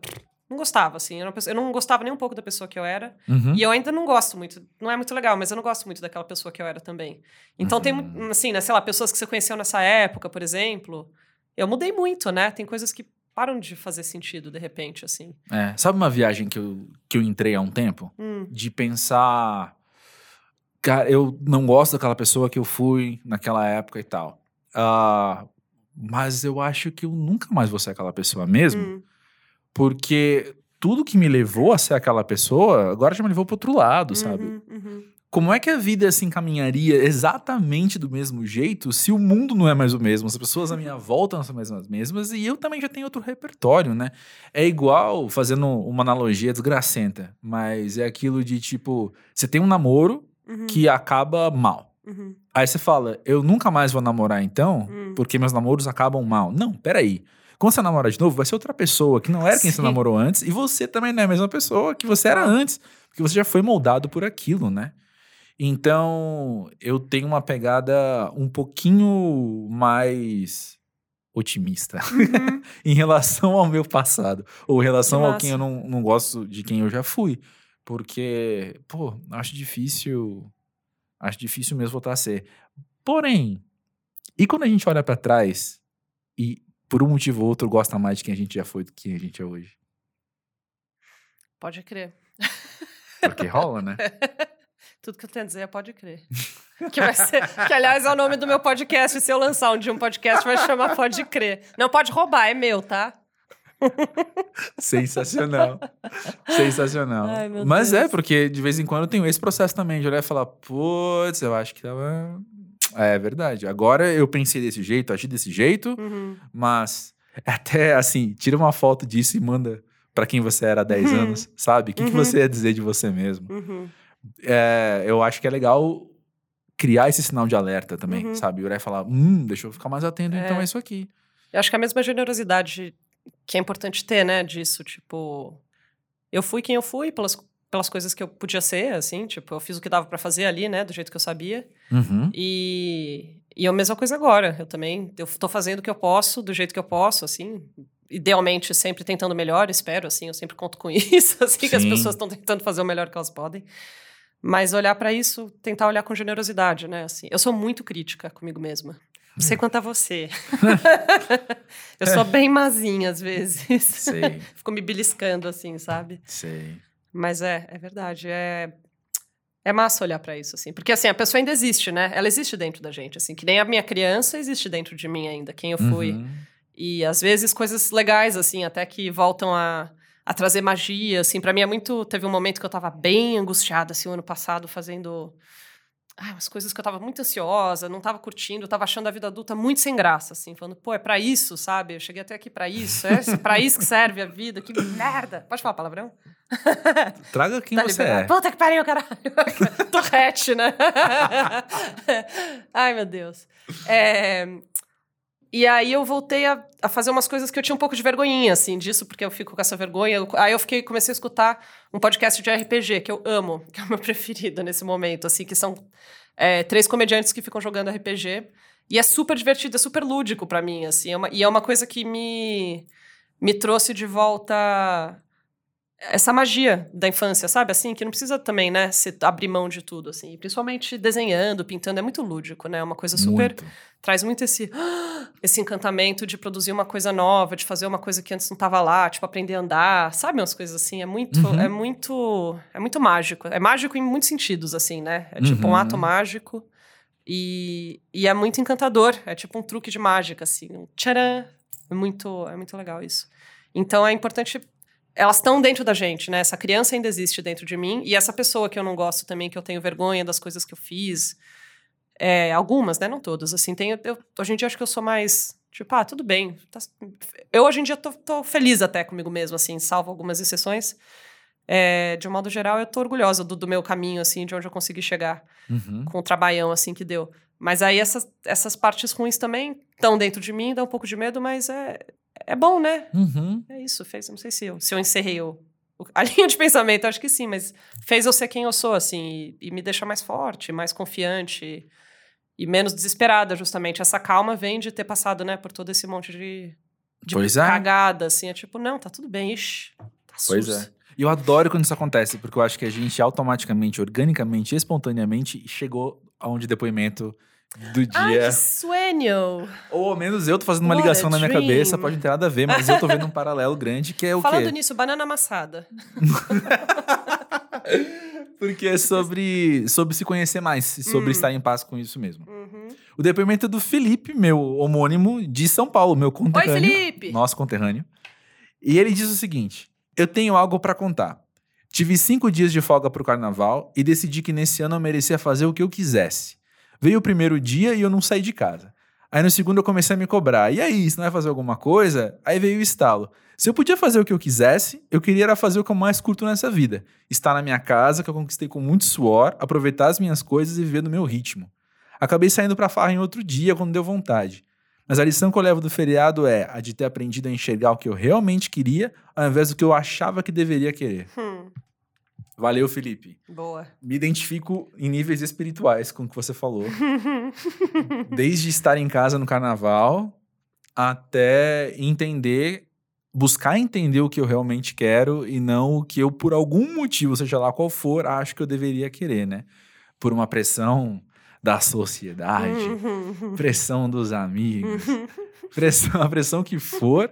Não gostava, assim. Eu, pessoa- eu não gostava nem um pouco da pessoa que eu era. Uhum. E eu ainda não gosto muito. Não é muito legal, mas eu não gosto muito daquela pessoa que eu era também. Então tem, Uhum. mu- assim, né, sei lá, pessoas que você conheceu nessa época, por exemplo. Eu mudei muito, né? Tem coisas que param de fazer sentido de repente, assim. É, Sabe uma viagem que eu, que eu entrei há um tempo? Hum, De pensar. Cara, eu não gosto daquela pessoa que eu fui naquela época e tal. Ah, mas eu acho que eu nunca mais vou ser aquela pessoa mesmo. hum, Porque tudo que me levou a ser aquela pessoa, agora já me levou pro outro lado, sabe? uhum, uhum. Como é que a vida se encaminharia exatamente do mesmo jeito se o mundo não é mais o mesmo, as pessoas à minha volta não são mais as mesmas e eu também já tenho outro repertório, né? É igual, fazendo uma analogia desgracenta, mas é aquilo de tipo, você tem um namoro Uhum, que acaba mal. uhum, Aí você fala, eu nunca mais vou namorar então, Hum. porque meus namoros acabam mal. Não, peraí. Quando você namora de novo, vai ser outra pessoa que não era quem você namorou antes, e você também não é a mesma pessoa que você era antes, porque você já foi moldado por aquilo, né? Então, eu tenho uma pegada um pouquinho mais otimista uhum. em relação ao meu passado, ou em relação Que ao quem eu não, não gosto de quem eu já fui. Porque, pô, acho difícil. Acho difícil mesmo voltar a ser. Porém, e quando a gente olha pra trás e por um motivo ou outro gosta mais de quem a gente já foi do que a gente é hoje? Pode crer. Porque rola, né? Tudo que eu tenho a dizer é pode crer. Que, vai ser, que, aliás, é o nome do meu podcast. Se eu lançar um dia um podcast, vai chamar Pode Crer. Não pode roubar, é meu, tá? Sensacional. Sensacional. Ai, Mas é, Deus. porque de vez em quando eu tenho esse processo também, de olhar e falar, putz, eu acho que tava. É verdade. Agora eu pensei desse jeito, agi desse jeito, Uhum. mas até assim, tira uma foto disso e manda pra quem você era há 10 Uhum. anos, sabe? O que, que Uhum. você ia dizer de você mesmo? É, eu acho que é legal criar esse sinal de alerta também, Uhum. sabe? Olhar e falar, hum, deixa eu ficar mais atento, É. então é isso aqui. Eu acho que a mesma generosidade que é importante ter, né, disso, tipo, eu fui quem eu fui pelas, pelas coisas que eu podia ser, assim, tipo, eu fiz o que dava pra fazer ali, né, do jeito que eu sabia. Uhum. E, e a mesma coisa agora, eu também, eu tô fazendo o que eu posso, do jeito que eu posso, assim, idealmente sempre tentando melhor, espero, assim, eu sempre conto com isso, assim, que as Sim. pessoas estão tentando fazer o melhor que elas podem. Mas olhar pra isso, tentar olhar com generosidade, né, assim. Eu sou muito crítica comigo mesma. Não sei quanto a você. eu sou bem mazinha às vezes. Sei, Fico me beliscando assim, sabe? sei. Mas é, é verdade. É, É massa olhar pra isso, assim. Porque, assim, a pessoa ainda existe, né? Ela existe dentro da gente, assim. Que nem a minha criança existe dentro de mim ainda, quem eu fui. Uhum. E, às vezes, coisas legais, assim, até que voltam a, a trazer magia, assim. Pra mim é muito... Teve um momento que eu tava bem angustiada, assim, o ano passado, fazendo... Ah, umas coisas que eu tava muito ansiosa, não tava curtindo, tava achando a vida adulta muito sem graça, assim, falando, pô, é pra isso, sabe? Eu cheguei até aqui pra isso, é pra isso que serve a vida, que merda. Pode falar palavrão? Traga quem Tá você liberado. é. Puta que pariu, caralho. Torrete, né? Ai, meu Deus. É, E aí eu voltei a, a fazer umas coisas que eu tinha um pouco de vergonhinha, assim, disso, porque eu fico com essa vergonha. Aí eu fiquei, comecei a escutar um podcast de RPG, que eu amo, que é o meu preferido nesse momento, assim, que são é, três comediantes que ficam jogando RPG. E é super divertido, é super lúdico pra mim, assim. é uma- e é uma coisa que me, me trouxe de volta essa magia da infância, sabe? Assim, que não precisa também, né, se abrir mão de tudo, assim. Principalmente desenhando, pintando, é muito lúdico, né? É uma coisa super... Muito. Traz muito esse, esse encantamento de produzir uma coisa nova, de fazer uma coisa que antes não estava lá, tipo, aprender a andar, sabe? Umas coisas assim, é muito... Uhum. É muito... É muito mágico. É mágico em muitos sentidos, assim, né? É tipo um Uhum. ato mágico e, e é muito encantador. É tipo um truque de mágica, assim. Um tcharam! É muito, é muito legal isso. Então, é importante elas estão dentro da gente, né? Essa criança ainda existe dentro de mim. E essa pessoa que eu não gosto também, que eu tenho vergonha das coisas que eu fiz. é, algumas, né? Não todas. Assim, tenho, eu, hoje em dia acho que eu sou mais. Tipo, ah, tudo bem. tá- eu hoje em dia tô, tô feliz até comigo mesmo, assim, salvo algumas exceções. É, de um modo geral, eu tô orgulhosa do, do meu caminho, assim, de onde eu consegui chegar Uhum. com o trabalhão, assim, que deu. Mas aí essas, essas partes ruins também estão dentro de mim, dá um pouco de medo, mas é, é bom, né? Uhum. É isso, fez. Não sei se eu, se eu encerrei o, a linha de pensamento, acho que sim, mas fez eu ser quem eu sou, assim, e, e me deixa mais forte, mais confiante e menos desesperada, justamente. Essa calma vem de ter passado, né, por todo esse monte de, de Pois é. cagada, assim. É tipo, não, tá tudo bem, ixi, tá Pois sus. é. E eu adoro quando isso acontece, porque eu acho que a gente automaticamente, organicamente, espontaneamente chegou a um de depoimento do Ai, dia. que sueño! Ou ao menos eu tô fazendo uma What ligação na minha dream. cabeça, pode não ter nada a ver, mas eu tô vendo um paralelo grande que é o Falando quê? nisso, banana amassada. Porque é sobre, sobre se conhecer mais, e sobre Hum. estar em paz com isso mesmo. Uhum. O depoimento é do Felipe, meu homônimo de São Paulo, meu Oi, conterrâneo. Felipe! Nosso conterrâneo. E ele diz o seguinte: Eu tenho algo pra contar. Tive cinco dias de folga pro carnaval e decidi que nesse ano eu merecia fazer o que eu quisesse. Veio o primeiro dia e eu não saí de casa. Aí no segundo eu comecei a me cobrar. E aí, você não vai fazer alguma coisa? Aí veio o estalo. Se eu podia fazer o que eu quisesse, eu queria era fazer o que eu mais curto nessa vida. Estar na minha casa, que eu conquistei com muito suor, aproveitar as minhas coisas e viver no meu ritmo. Acabei saindo pra farra em outro dia, quando deu vontade. Mas a lição que eu levo do feriado é a de ter aprendido a enxergar o que eu realmente queria, ao invés do que eu achava que deveria querer. Hum, Valeu, Felipe. boa. Me identifico em níveis espirituais com o que você falou. Desde estar em casa no carnaval até entender, buscar entender o que eu realmente quero e não o que eu, por algum motivo, seja lá qual for, acho que eu deveria querer, né? Por uma pressão da sociedade, Uhum. pressão dos amigos, pressão, a pressão que for,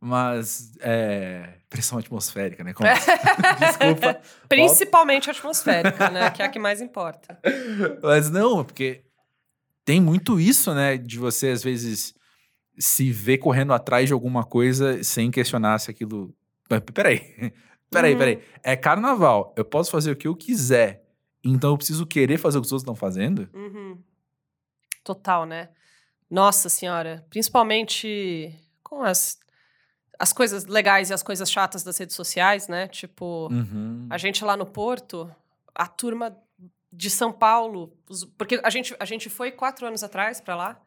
mas é, pressão atmosférica, né? Como- Desculpa. Principalmente atmosférica, né? Que é a que mais importa. Mas não, porque tem muito isso, né? De você, às vezes, se ver correndo atrás de alguma coisa sem questionar se aquilo. Peraí. Peraí, Uhum. peraí. É carnaval. Eu posso fazer o que eu quiser. Então eu preciso querer fazer o que os outros estão fazendo? Uhum. Total, né? Nossa senhora. Principalmente com as, as coisas legais e as coisas chatas das redes sociais, né? Tipo, Uhum. a gente lá no Porto, a turma de São Paulo, porque a gente, a gente foi quatro anos atrás pra lá.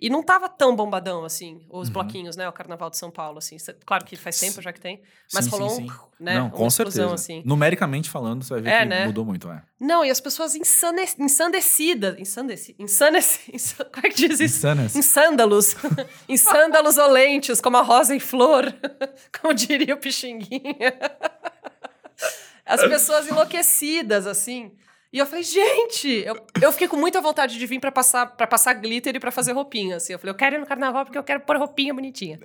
E não tava tão bombadão, assim, os Uhum. bloquinhos, né? O Carnaval de São Paulo, assim. Claro que faz tempo já que tem. Mas Sim, sim, rolou sim. um, né? Não, uma com explosão, certeza. assim. Numericamente falando, você vai ver É, que né? mudou muito, é. Não, e as pessoas ensane... ensandecidas. Ensandeci... Ensandeci... ins- Como é que diz isso? Insanas. Em sândalos. em sândalos olentes, como a rosa em flor. como diria o Pixinguinha. As pessoas enlouquecidas, assim. E eu falei, gente, eu, eu fiquei com muita vontade de vir pra passar, pra passar glitter e pra fazer roupinha, assim. Eu falei, eu quero ir no carnaval porque eu quero pôr roupinha bonitinha.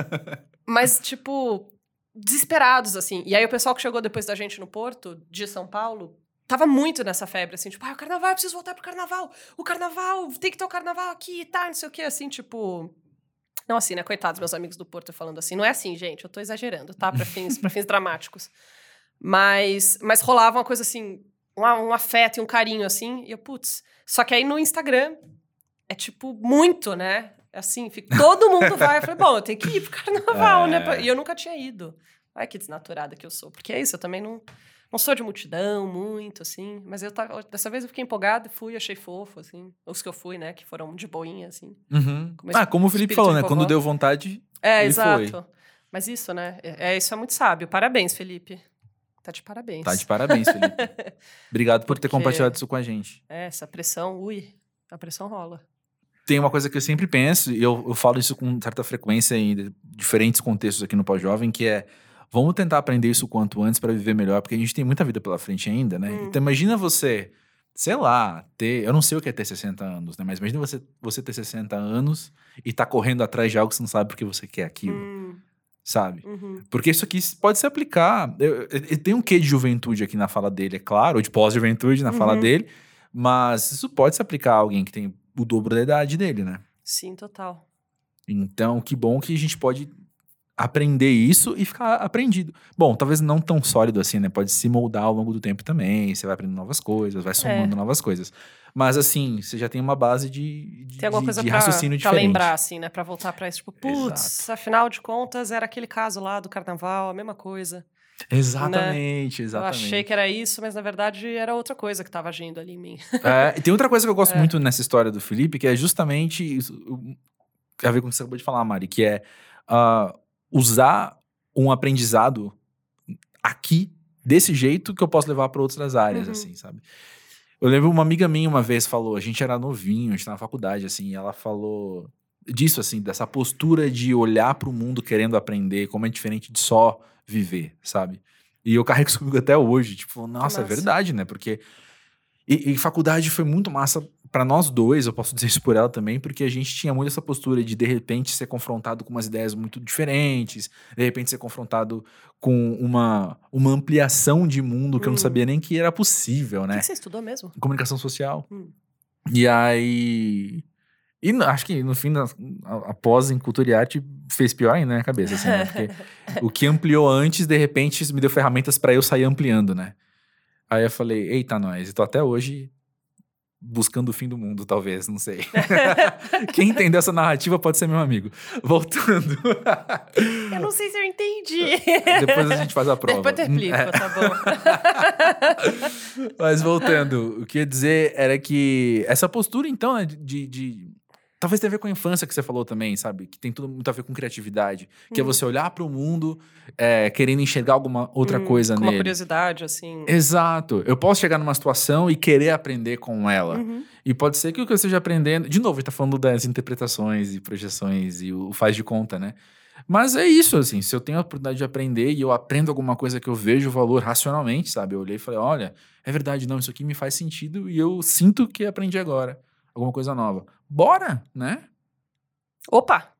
Mas, tipo, desesperados, assim. E aí o pessoal que chegou depois da gente no Porto, de São Paulo, tava muito nessa febre, assim, tipo, ah, o carnaval, eu preciso voltar pro carnaval. O carnaval, tem que ter o carnaval aqui e tá, não sei o quê, assim, tipo. Não assim, né? Coitados, meus amigos do Porto falando assim. Não é assim, gente, eu tô exagerando, tá? Pra fins, pra fins dramáticos. Mas, mas rolava uma coisa assim, um, um afeto e um carinho, assim, e eu, putz. Só que aí no Instagram é tipo muito, né? Assim, fica, todo mundo vai. Eu falei, bom, eu tenho que ir pro carnaval, É. né? E eu nunca tinha ido. Ai, que desnaturada que eu sou. Porque é isso, eu também não, não sou de multidão muito, assim. Mas eu tava, dessa vez eu fiquei empolgada, fui, achei fofo, assim. Os que eu fui, né? Que foram de boinha, assim. Uhum. Como Ah, como o Felipe falou, né? Quando deu vontade. É, exato. foi. Mas isso, né? É, é- isso é muito sábio. Parabéns, Felipe. Tá de parabéns. Tá de parabéns, Felipe. Obrigado por ter Porque- compartilhado isso com a gente. É, essa pressão, ui, a pressão rola. Tem uma coisa que eu sempre penso, e eu, eu falo isso com certa frequência em diferentes contextos aqui no Pós-Jovem, que é vamos tentar aprender isso quanto antes para viver melhor, porque a gente tem muita vida pela frente ainda, né? Hum. Então imagina você, sei lá, ter. Eu não sei o que é ter 60 anos, né? Mas imagina você, você ter 60 anos e tá correndo atrás de algo que você não sabe porque você quer aquilo, Hum, sabe? uhum. Porque isso aqui pode se aplicar. Eu, eu- eu- tem um quê de juventude aqui na fala dele, é claro, ou de pós-juventude na fala Uhum. dele, mas isso pode se aplicar a alguém que tem o dobro da idade dele, né? Sim, total. Então, que bom que a gente pode aprender isso e ficar aprendido. Bom, talvez não tão sólido assim, né? Pode se moldar ao longo do tempo também, você vai aprendendo novas coisas, vai somando novas coisas. Mas assim, você já tem uma base de, de, Tem alguma de- coisa de pra, raciocínio pra diferente. lembrar, assim, né? Pra voltar pra isso. Tipo, putz, afinal de contas, era aquele caso lá do carnaval, a mesma coisa. Exatamente, Eu exatamente. achei que era isso, mas na verdade era outra coisa que tava agindo ali em mim. É, e tem outra coisa que eu gosto É. muito nessa história do Felipe, que é justamente isso, a ver com o que você acabou de falar, Mari, que é ah, usar um aprendizado aqui desse jeito que eu posso levar para outras áreas, Uhum. assim, sabe? Eu lembro uma amiga minha uma vez falou, a gente era novinho, a gente tava na faculdade, assim, e ela falou disso, assim, dessa postura de olhar para o mundo querendo aprender, como é diferente de só viver, sabe? E eu carrego isso comigo até hoje, tipo, nossa, é verdade, né? Porque e, e faculdade foi muito massa pra nós dois, eu posso dizer isso por ela também, porque a gente tinha muito essa postura de de repente ser confrontado com umas ideias muito diferentes, de repente ser confrontado com uma, uma ampliação de mundo que eu não Hum. sabia nem que era possível, né? que, que você estudou mesmo? Comunicação social. Hum. E aí. E acho que no fim, da, a, a pós em cultura e arte fez pior ainda na minha cabeça, assim, né? Porque o que ampliou antes, de repente, me deu ferramentas pra eu sair ampliando, né? Aí eu falei, eita, nós, eu tô até hoje buscando o fim do mundo, talvez, não sei. Quem entendeu essa narrativa pode ser meu amigo. Voltando. Eu não sei se eu entendi. Depois a gente faz a prova. Depois eu explico, É. tá bom. Mas voltando, o que eu ia dizer era que essa postura, então, né, de, de- Talvez tenha a ver com a infância que você falou também, sabe? Que tem tudo muito a ver com criatividade. Que é Uhum. você olhar para o mundo é, querendo enxergar alguma outra Hum, coisa com uma nele. curiosidade, assim. Exato. Eu posso chegar numa situação e querer aprender com ela. Uhum. E pode ser que o que eu esteja aprendendo. De novo, gente tá falando das interpretações e projeções e o faz de conta, né? Mas é isso, assim. Se eu tenho a oportunidade de aprender e eu aprendo alguma coisa que eu vejo valor racionalmente, sabe? Eu olhei e falei: olha, é verdade, não, isso aqui me faz sentido e eu sinto que aprendi agora. Alguma coisa nova. Bora, né? Opa!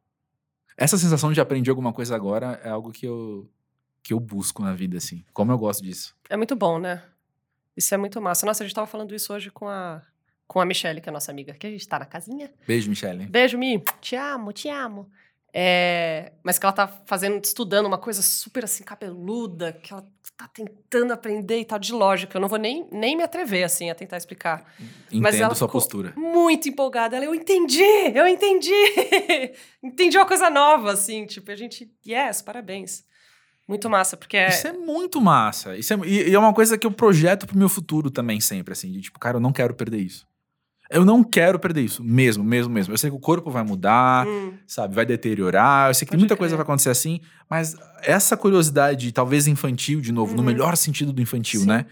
Essa sensação de aprender alguma coisa agora é algo que eu, que eu busco na vida, assim. Como eu gosto disso. É muito bom, né? Isso é muito massa. Nossa, a gente tava falando isso hoje com a, com a Michelle, que é a nossa amiga, que a gente tá na casinha. Beijo, Michele. Beijo, Mi. Te amo, te amo. É, mas que ela tá fazendo, estudando uma coisa super assim, cabeluda, que ela tá tentando aprender e tal, de lógica. Eu não vou nem, nem me atrever, assim, a tentar explicar. Mas Entendo ela sua postura. Muito empolgada. Ela, eu entendi, eu entendi. entendi uma coisa nova, assim, tipo, a gente, yes, parabéns. Muito massa, porque é. Isso é muito massa. Isso é, e, e é uma coisa que eu projeto pro meu futuro também, sempre, assim. De tipo, cara, eu não quero perder isso. Eu não quero perder isso. Mesmo, mesmo, mesmo. Eu sei que o corpo vai mudar, Hum, sabe? Vai deteriorar. Eu sei que Pode muita crer. coisa vai acontecer assim. Mas essa curiosidade, talvez infantil, de novo, no Uhum. melhor sentido do infantil, Sim. né?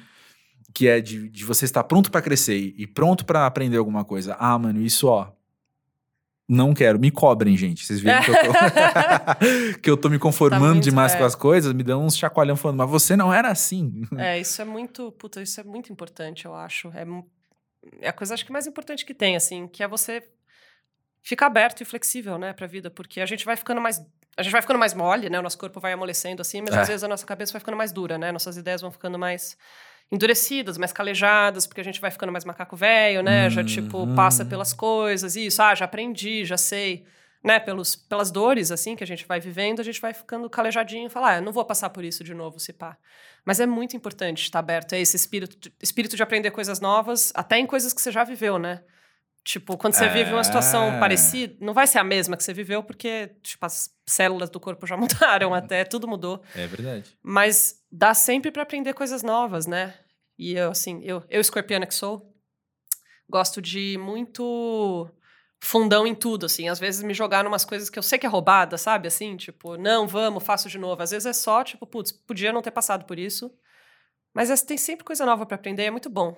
Que é de, de você estar pronto pra crescer e pronto pra aprender alguma coisa. Ah, mano, isso, ó. Não quero. Me cobrem, gente. Vocês viram que eu tô, que eu tô me conformando Tá demais é. com as coisas, me dão uns chacoalhão falando, mas você não era assim. É, isso é muito, puta, isso é muito importante, eu acho. É, é a coisa, acho que mais importante que tem, assim, que é você ficar aberto e flexível, né, pra vida, porque a gente vai ficando mais, a gente vai ficando mais mole, né, o nosso corpo vai amolecendo, assim, mas É. às vezes a nossa cabeça vai ficando mais dura, né, nossas ideias vão ficando mais... endurecidas, mais calejadas, porque a gente vai ficando mais macaco velho, né? Já, tipo, Uhum. passa pelas coisas, isso, ah, já aprendi, já sei, né? Pelos, pelas dores, assim, que a gente vai vivendo, a gente vai ficando calejadinho e falar, ah, eu não vou passar por isso de novo, se pá. Mas é muito importante estar aberto a esse espírito, espírito de aprender coisas novas, até em coisas que você já viveu, né? Tipo, quando você vive uma situação É. parecida, não vai ser a mesma que você viveu, porque, tipo, as células do corpo já mudaram até, tudo mudou. É verdade. Mas dá sempre para aprender coisas novas, né? E eu, assim, eu, eu escorpiana que sou, gosto de muito fundão em tudo, assim. Às vezes me jogar numas coisas que eu sei que é roubada, sabe? Assim, tipo, não, vamos, faço de novo. Às vezes é só, tipo, putz, podia não ter passado por isso. Mas é- tem sempre coisa nova para aprender, é muito bom.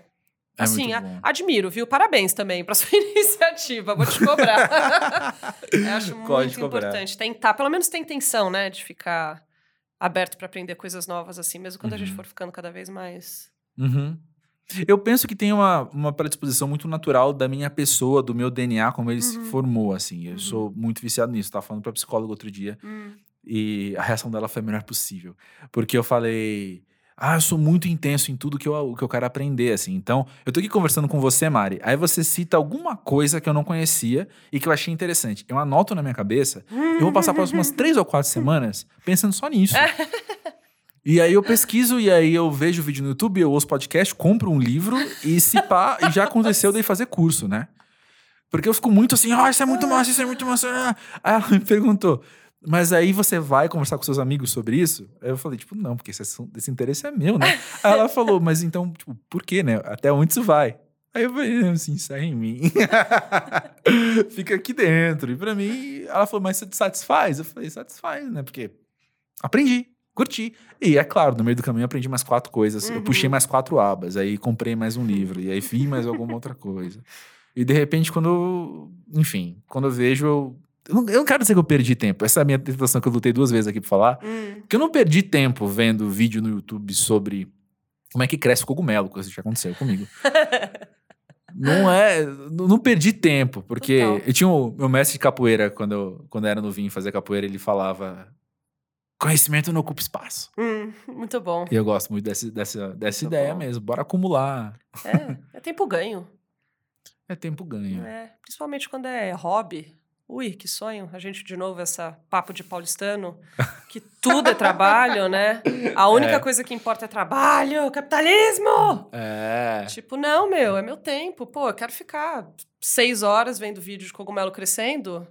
É assim, muito a- bom. admiro, viu? Parabéns também pra sua iniciativa, vou te cobrar. eu acho Pode muito cobrar. importante tentar, pelo menos tem intenção, né, de ficar aberto para aprender coisas novas assim, mesmo quando a gente Uhum. for ficando cada vez mais. Uhum. Eu penso que tem uma, uma predisposição muito natural da minha pessoa, do meu DNA, como ele se Uhum. formou, assim. Eu Uhum. sou muito viciado nisso. Tava falando pra psicóloga outro dia Hum, e a reação dela foi a melhor possível. Porque eu falei... Ah, eu sou muito intenso em tudo que eu, que eu quero aprender, assim. Então, eu tô aqui conversando com você, Mari. Aí você cita alguma coisa que eu não conhecia e que eu achei interessante. Eu anoto na minha cabeça eu vou passar as próximas três ou quatro semanas pensando só nisso. E aí eu pesquiso, e aí eu vejo vídeo no YouTube, eu ouço podcast, compro um livro e se pá, e já aconteceu daí fazer curso, né? Porque eu fico muito assim, ah, isso é muito massa, isso é muito massa. ah." Aí ela me perguntou, mas aí você vai conversar com seus amigos sobre isso? Aí eu falei, tipo, não, porque esse, esse interesse é meu, né? Aí ela falou, mas então, tipo, por quê, né? Até onde isso vai? Aí eu falei, assim, sai em mim. Fica aqui dentro. E pra mim, ela falou, mas você te satisfaz? Eu falei, satisfaz, né? Porque aprendi, curti. E é claro, no meio do caminho eu aprendi mais quatro coisas. Eu Uhum. puxei mais quatro abas, aí comprei mais um livro, e aí vi mais alguma outra coisa. E de repente, quando eu, enfim, quando eu vejo, eu, eu, não, eu não quero dizer que eu perdi tempo. Essa é a minha tentação que eu lutei duas vezes aqui pra falar. hum, Porque eu não perdi tempo vendo vídeo no YouTube sobre como é que cresce o cogumelo, coisa que já aconteceu comigo. Não é. Não não perdi tempo, porque Total. eu tinha o meu mestre de capoeira, quando eu, quando eu era novinho fazer capoeira, ele falava: conhecimento não ocupa espaço. hum, muito bom. E eu gosto muito dessa, dessa, dessa Muito ideia bom. mesmo. Bora acumular. É, é tempo ganho. É tempo ganho. É, principalmente quando é hobby. Ui, que sonho. A gente, de novo, essa papo de paulistano, que tudo é trabalho, né? A única É. coisa que importa é trabalho, capitalismo! É. Tipo, não, meu, é meu tempo. Pô, eu quero ficar seis horas vendo vídeo de cogumelo crescendo.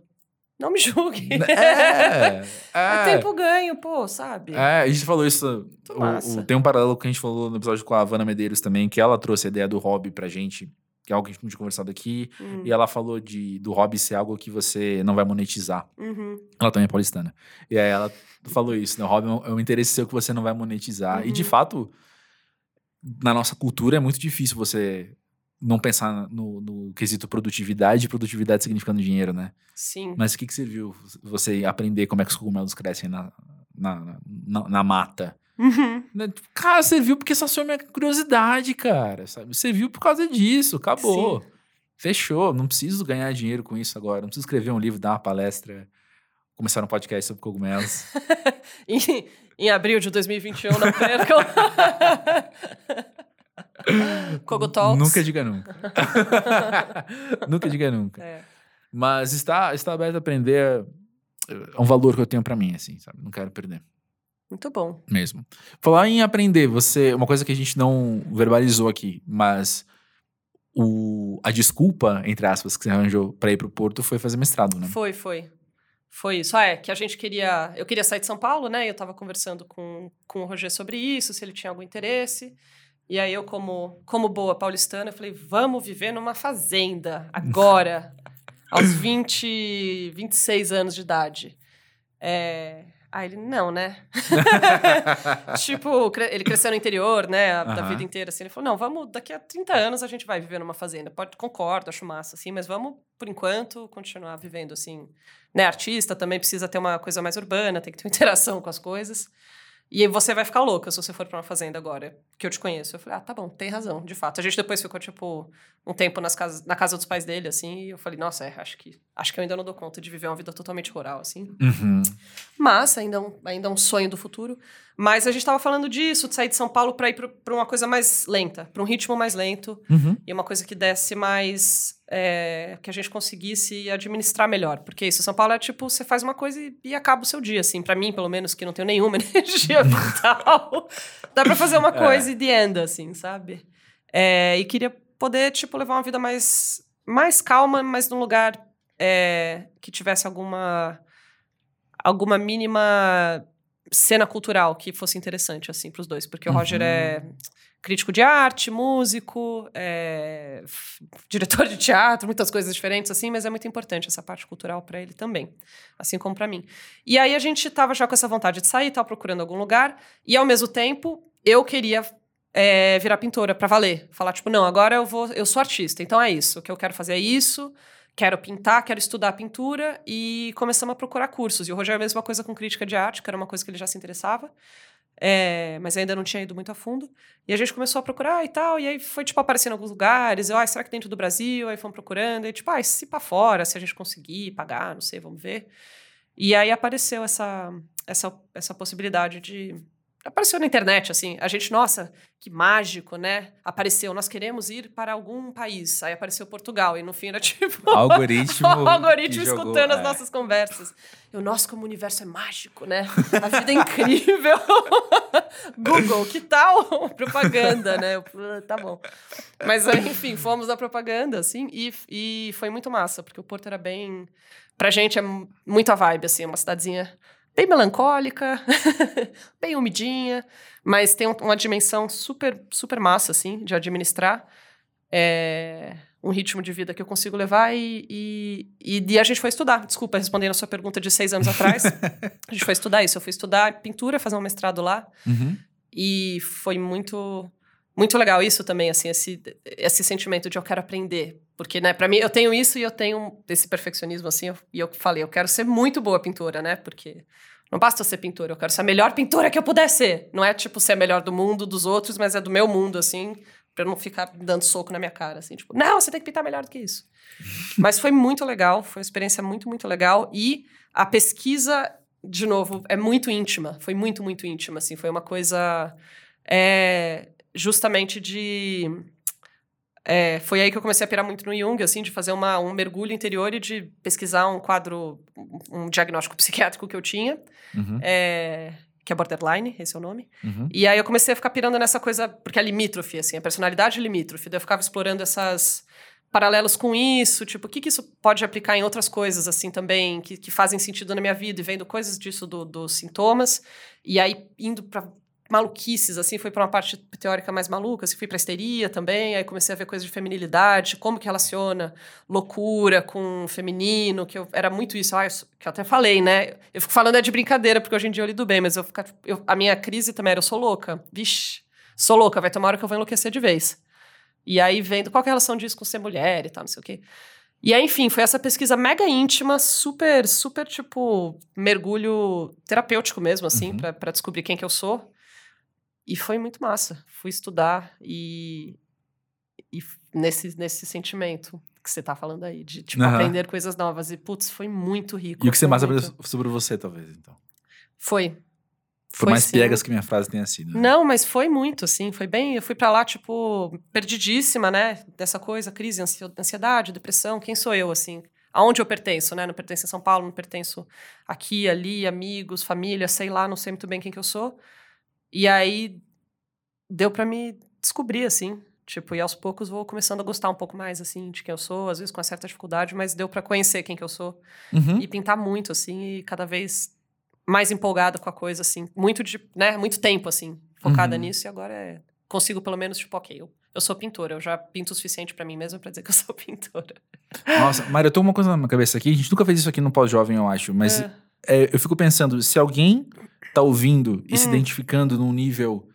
Não me julgue. É. É é. tempo ganho, pô, sabe? É, a gente falou isso. o- o- tem um paralelo que a gente falou no episódio com a Havana Medeiros também, que ela trouxe a ideia do hobby pra gente, que é algo que a gente não tinha conversado aqui. Hum, E ela falou de, do hobby ser algo que você não vai monetizar. uhum, Ela também é paulistana. E aí ela falou isso, né? O hobby é um- é interesse seu que você não vai monetizar. E de Uhum. fato, na nossa cultura é muito difícil você não pensar no, no quesito produtividade, produtividade significando dinheiro, né? Sim. Mas o que, que serviu você aprender como é que os cogumelos crescem na, na, na, na mata? Uhum. Né? Cara, serviu porque saciou minha curiosidade, cara. Sabe? Serviu por causa disso, acabou. Sim. Fechou. Não preciso ganhar dinheiro com isso agora. Não preciso escrever um livro, dar uma palestra, começar um podcast sobre cogumelos. em, em abril de 2021, não percam. Cogo Talks. Nunca diga nunca. nunca diga nunca. É. Mas está, está aberto a aprender é um valor que eu tenho pra mim, assim, sabe? Não quero perder. Muito bom. Mesmo. Falar em aprender, você. Uma coisa que a gente não verbalizou aqui, mas o, a desculpa, entre aspas, que você arranjou pra ir pro Porto foi fazer mestrado, né? Foi, foi. Foi isso. Ah, é, que a gente queria. Eu queria sair de São Paulo, né? Eu tava conversando com, com o Roger sobre isso, se ele tinha algum interesse. E aí eu, como, como boa paulistana, eu falei, vamos viver numa fazenda, agora, aos 20, 26 anos de idade. É... Aí ele, não, né? tipo, ele cresceu no interior, né, a- da Aham. vida inteira, assim. Ele falou, não, vamos, daqui a 30 anos a gente vai viver numa fazenda. Pode, concordo, acho massa, assim, mas vamos, por enquanto, continuar vivendo, assim. Né, artista também precisa ter uma coisa mais urbana, tem que ter interação com as coisas. E aí você vai ficar louca se você for pra uma fazenda agora, que eu te conheço. Eu falei, ah, tá bom, tem razão, de fato. A gente depois ficou, tipo, um tempo nas casas, na casa dos pais dele, assim, e eu falei, nossa, é, acho que, acho que eu ainda não dou conta de viver uma vida totalmente rural, assim. Uhum. Mas ainda é um, ainda é um sonho do futuro. Mas a gente tava falando disso, de sair de São Paulo pra ir pra uma coisa mais lenta, pra um ritmo mais lento. Uhum. E uma coisa que desse mais. É, que a gente conseguisse administrar melhor. Porque isso, São Paulo é tipo, você faz uma coisa e, e acaba o seu dia, assim. Pra mim, pelo menos, que não tenho nenhuma energia vital, dá pra fazer uma coisa e de enda, assim, sabe? É, e queria poder, tipo, levar uma vida mais, mais calma, mas num lugar é, que tivesse alguma. alguma mínima cena cultural que fosse interessante, assim, pros dois. Porque o Roger Uhum. é crítico de arte, músico, é, diretor de teatro, muitas coisas diferentes assim, mas é muito importante essa parte cultural para ele também, assim como para mim. E aí a gente tava já com essa vontade de sair, tava procurando algum lugar, e ao mesmo tempo eu queria é, virar pintora para valer, falar tipo, não, agora eu vou, eu sou artista, então é isso, o que eu quero fazer é isso. Quero pintar, quero estudar pintura e começamos a procurar cursos. E o Rogério a mesma coisa com crítica de arte, que era uma coisa que ele já se interessava. É, mas ainda não tinha ido muito a fundo. E a gente começou a procurar e tal, e aí foi, tipo, aparecendo em alguns lugares. Eu, ah, será que dentro do Brasil? Aí fomos procurando, e tipo, ah, se para fora, se a gente conseguir pagar, não sei, vamos ver. E aí apareceu essa, essa, essa possibilidade de... Apareceu na internet, assim. A gente, nossa, que mágico, né? Apareceu, nós queremos ir para algum país. Aí apareceu Portugal, e no fim era tipo... Algoritmo. o algoritmo jogou, escutando as é. nossas conversas. Eu, nossa, como o universo é mágico, né? A vida é incrível. Google, que tal? propaganda, né? Eu, "Ah, tá bom. Mas, aí, enfim, fomos na propaganda, assim, e, e foi muito massa, porque o Porto era bem... Pra gente é mu- muito a vibe, assim, é uma cidadezinha bem melancólica, bem umidinha, mas tem um- uma dimensão super, super massa, assim, de administrar. É um ritmo de vida que eu consigo levar e, e, e, e a gente foi estudar. Desculpa, respondendo a sua pergunta de seis anos atrás. a gente foi estudar isso. Eu fui estudar pintura, fazer um mestrado lá. Uhum. E foi muito muito legal isso também, assim, esse, esse sentimento de eu quero aprender. Porque, né, pra mim, eu tenho isso e eu tenho esse perfeccionismo, assim, eu- e eu falei, eu quero ser muito boa pintora, né, porque não basta eu ser pintora, eu quero ser a melhor pintora que eu puder ser. Não é, tipo, ser a melhor do mundo, dos outros, mas é do meu mundo, assim, pra eu não ficar dando soco na minha cara, assim, tipo, não, você tem que pintar melhor do que isso. mas foi muito legal, foi uma experiência muito, muito legal, e a pesquisa, de novo, é muito íntima, foi muito, muito íntima, assim, foi uma coisa... É, justamente de. é, foi aí que eu comecei a pirar muito no Jung, assim, de fazer uma, um mergulho interior e de pesquisar um quadro, um diagnóstico psiquiátrico que eu tinha, Uhum. é, que é borderline, esse é o nome. Uhum. E aí eu comecei a ficar pirando nessa coisa, porque é limítrofe, assim, a personalidade é limítrofe. Daí eu ficava explorando essas paralelos com isso, tipo, o que, que isso pode aplicar em outras coisas, assim, também, que, que fazem sentido na minha vida, e vendo coisas disso do- dos sintomas, e aí indo pra maluquices, assim, fui pra uma parte teórica mais maluca, assim, fui pra histeria também, aí comecei a ver coisas de feminilidade, como que relaciona loucura com feminino, que eu, era muito isso, ah, eu que eu até falei, né, eu fico falando é de brincadeira, porque hoje em dia eu lido bem, mas eu ficar, eu- a minha crise também era, eu sou louca, vixe, sou louca, vai tomar hora que eu vou enlouquecer de vez. E aí vendo qual é a relação disso com ser mulher e tal, não sei o quê. E aí, enfim, foi essa pesquisa mega íntima, super, super, tipo, mergulho terapêutico mesmo, assim, Uhum. pra para descobrir quem que eu sou. E foi muito massa. Fui estudar e, e nesse, nesse sentimento que você tá falando aí, de, tipo, Aham. aprender coisas novas. E, putz, foi muito rico. E o que você mais muito- aprendeu sobre você, talvez, então? Foi. Por Foi mais sim. piegas que minha frase tenha sido. né? Não, mas foi muito, assim, foi bem. Eu fui pra lá, tipo, perdidíssima, né? Dessa coisa, crise, ansiedade, depressão. Quem sou eu, assim? Aonde eu pertenço, né? Não pertenço a São Paulo, não pertenço aqui, ali, amigos, família, sei lá, não sei muito bem quem que eu sou. E aí deu pra me descobrir, assim. Tipo, e aos poucos vou começando a gostar um pouco mais, assim, de quem eu sou, às vezes com uma certa dificuldade, mas deu pra conhecer quem que eu sou Uhum. e pintar muito, assim, e cada vez mais empolgada com a coisa, assim. Muito, de, né, muito tempo, assim, focada Uhum. nisso, e agora é, consigo pelo menos, tipo, ok, eu, eu sou pintora, eu já pinto o suficiente pra mim mesma pra dizer que eu sou pintora. Nossa, Mário, eu tô com uma coisa na minha cabeça aqui. A gente nunca fez isso aqui no pós-jovem, eu acho. Mas É. é, eu fico pensando, se alguém tá ouvindo e se Hum. identificando num nível...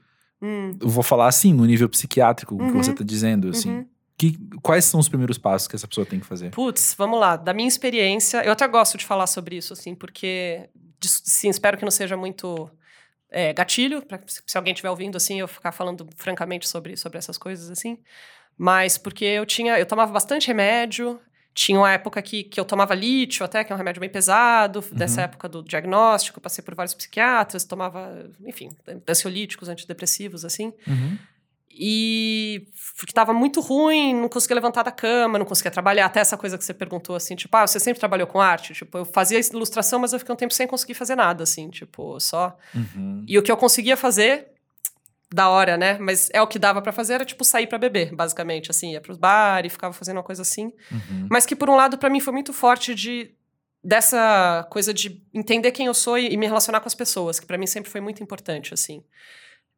Hum, Eu vou falar assim, no nível psiquiátrico, que Uhum. você tá dizendo, assim. uhum. Que, quais são os primeiros passos que essa pessoa tem que fazer? Putz, vamos lá. Da minha experiência, eu até gosto de falar sobre isso, assim, porque, sim, espero que não seja muito é, gatilho, pra, se alguém estiver ouvindo, assim, eu ficar falando francamente sobre, sobre essas coisas, assim. Mas porque eu tinha, eu tomava bastante remédio, tinha uma época que, que eu tomava lítio até, que é um remédio bem pesado, dessa Uhum. época do diagnóstico, passei por vários psiquiatras, tomava, enfim, ansiolíticos, antidepressivos, assim. Uhum. E porque tava muito ruim, não conseguia levantar da cama, não conseguia trabalhar. Até essa coisa que você perguntou, assim, tipo, ah, você sempre trabalhou com arte? Tipo, eu fazia ilustração, mas eu fiquei um tempo sem conseguir fazer nada, assim, tipo, só. Uhum. E o que eu conseguia fazer, da hora, né? Mas é o que dava pra fazer, era, tipo, sair pra beber, basicamente, assim, ia pros bares, ficava fazendo uma coisa assim. Uhum. Mas que, por um lado, pra mim foi muito forte de dessa coisa de entender quem eu sou e, e me relacionar com as pessoas, que pra mim sempre foi muito importante, assim.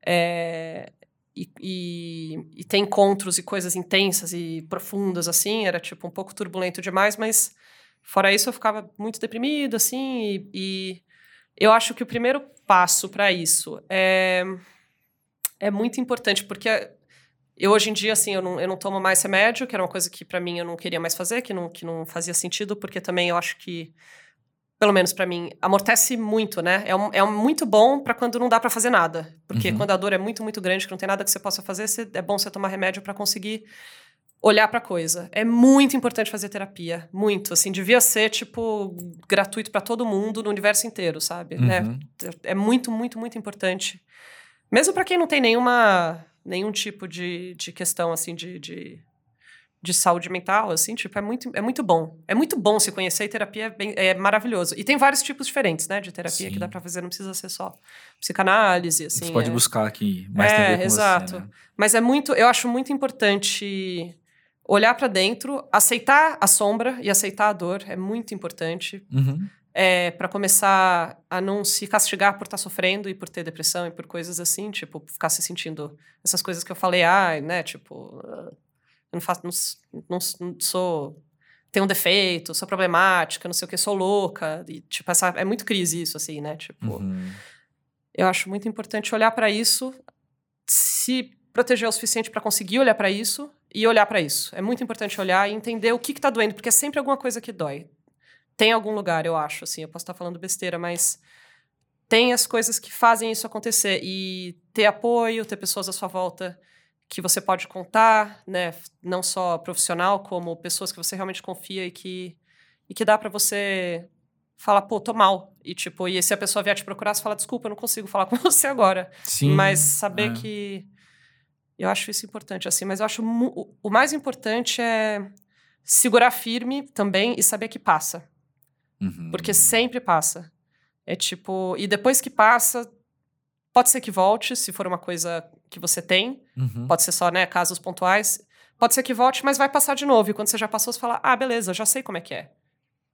É, e, e, e ter encontros e coisas intensas e profundas, assim, era, tipo, um pouco turbulento demais, mas fora isso eu ficava muito deprimido, assim, e, e eu acho que o primeiro passo pra isso é, é muito importante, porque eu hoje em dia, assim, eu não, eu não tomo mais remédio, que era uma coisa que pra mim eu não queria mais fazer, que não, que não fazia sentido, porque também eu acho que, pelo menos pra mim, amortece muito, né? É, um, é um muito bom pra quando não dá pra fazer nada. Porque Uhum. quando a dor é muito, muito grande, que não tem nada que você possa fazer, você- é bom você tomar remédio pra conseguir olhar pra coisa. É muito importante fazer terapia, muito, assim, devia ser tipo gratuito pra todo mundo no universo inteiro, sabe? Né? Uhum. É muito, muito, muito importante. Mesmo pra quem não tem nenhuma nenhum tipo de, de questão assim de, de, de saúde mental, assim, tipo, é muito, é muito bom. É muito bom se conhecer e terapia é, bem- é maravilhoso. E tem vários tipos diferentes, né, de terapia que Sim. dá pra fazer, não precisa ser só psicanálise, assim. você pode é. buscar aqui mais É, exato. você, né? Mas é muito, eu acho muito importante olhar pra dentro, aceitar a sombra e aceitar a dor, é muito importante Uhum. É, para começar a não se castigar por estar sofrendo e por ter depressão e por coisas assim, tipo, ficar se sentindo essas coisas que eu falei, ai, né, tipo, ah, eu não faço, não, não não sou, tenho um defeito, sou problemática, não sei o que, sou louca, e, tipo, essa, é muito crise isso, assim, né, tipo, Uhum. eu acho muito importante olhar para isso, se proteger o suficiente para conseguir olhar para isso e olhar para isso. É muito importante olhar e entender o que está doendo, porque é sempre alguma coisa que dói. Tem algum lugar, eu acho, assim, eu posso estar falando besteira, mas tem as coisas que fazem isso acontecer e ter apoio, ter pessoas à sua volta que você pode contar, né, não só profissional, como pessoas que você realmente confia e que e que dá para você falar, pô, tô mal. E tipo, e se a pessoa vier te procurar, você fala, desculpa, eu não consigo falar com você agora. Sim. Mas saber é. que. Eu acho isso importante, assim. Mas eu acho. O mais importante é segurar firme também e saber que passa. Uhum. Porque sempre passa. É tipo. E depois que passa, pode ser que volte, se for uma coisa que você tem. Uhum. Pode ser só, né, casos pontuais. Pode ser que volte, mas vai passar de novo. E quando você já passou, você fala, ah, beleza, já sei como é que é.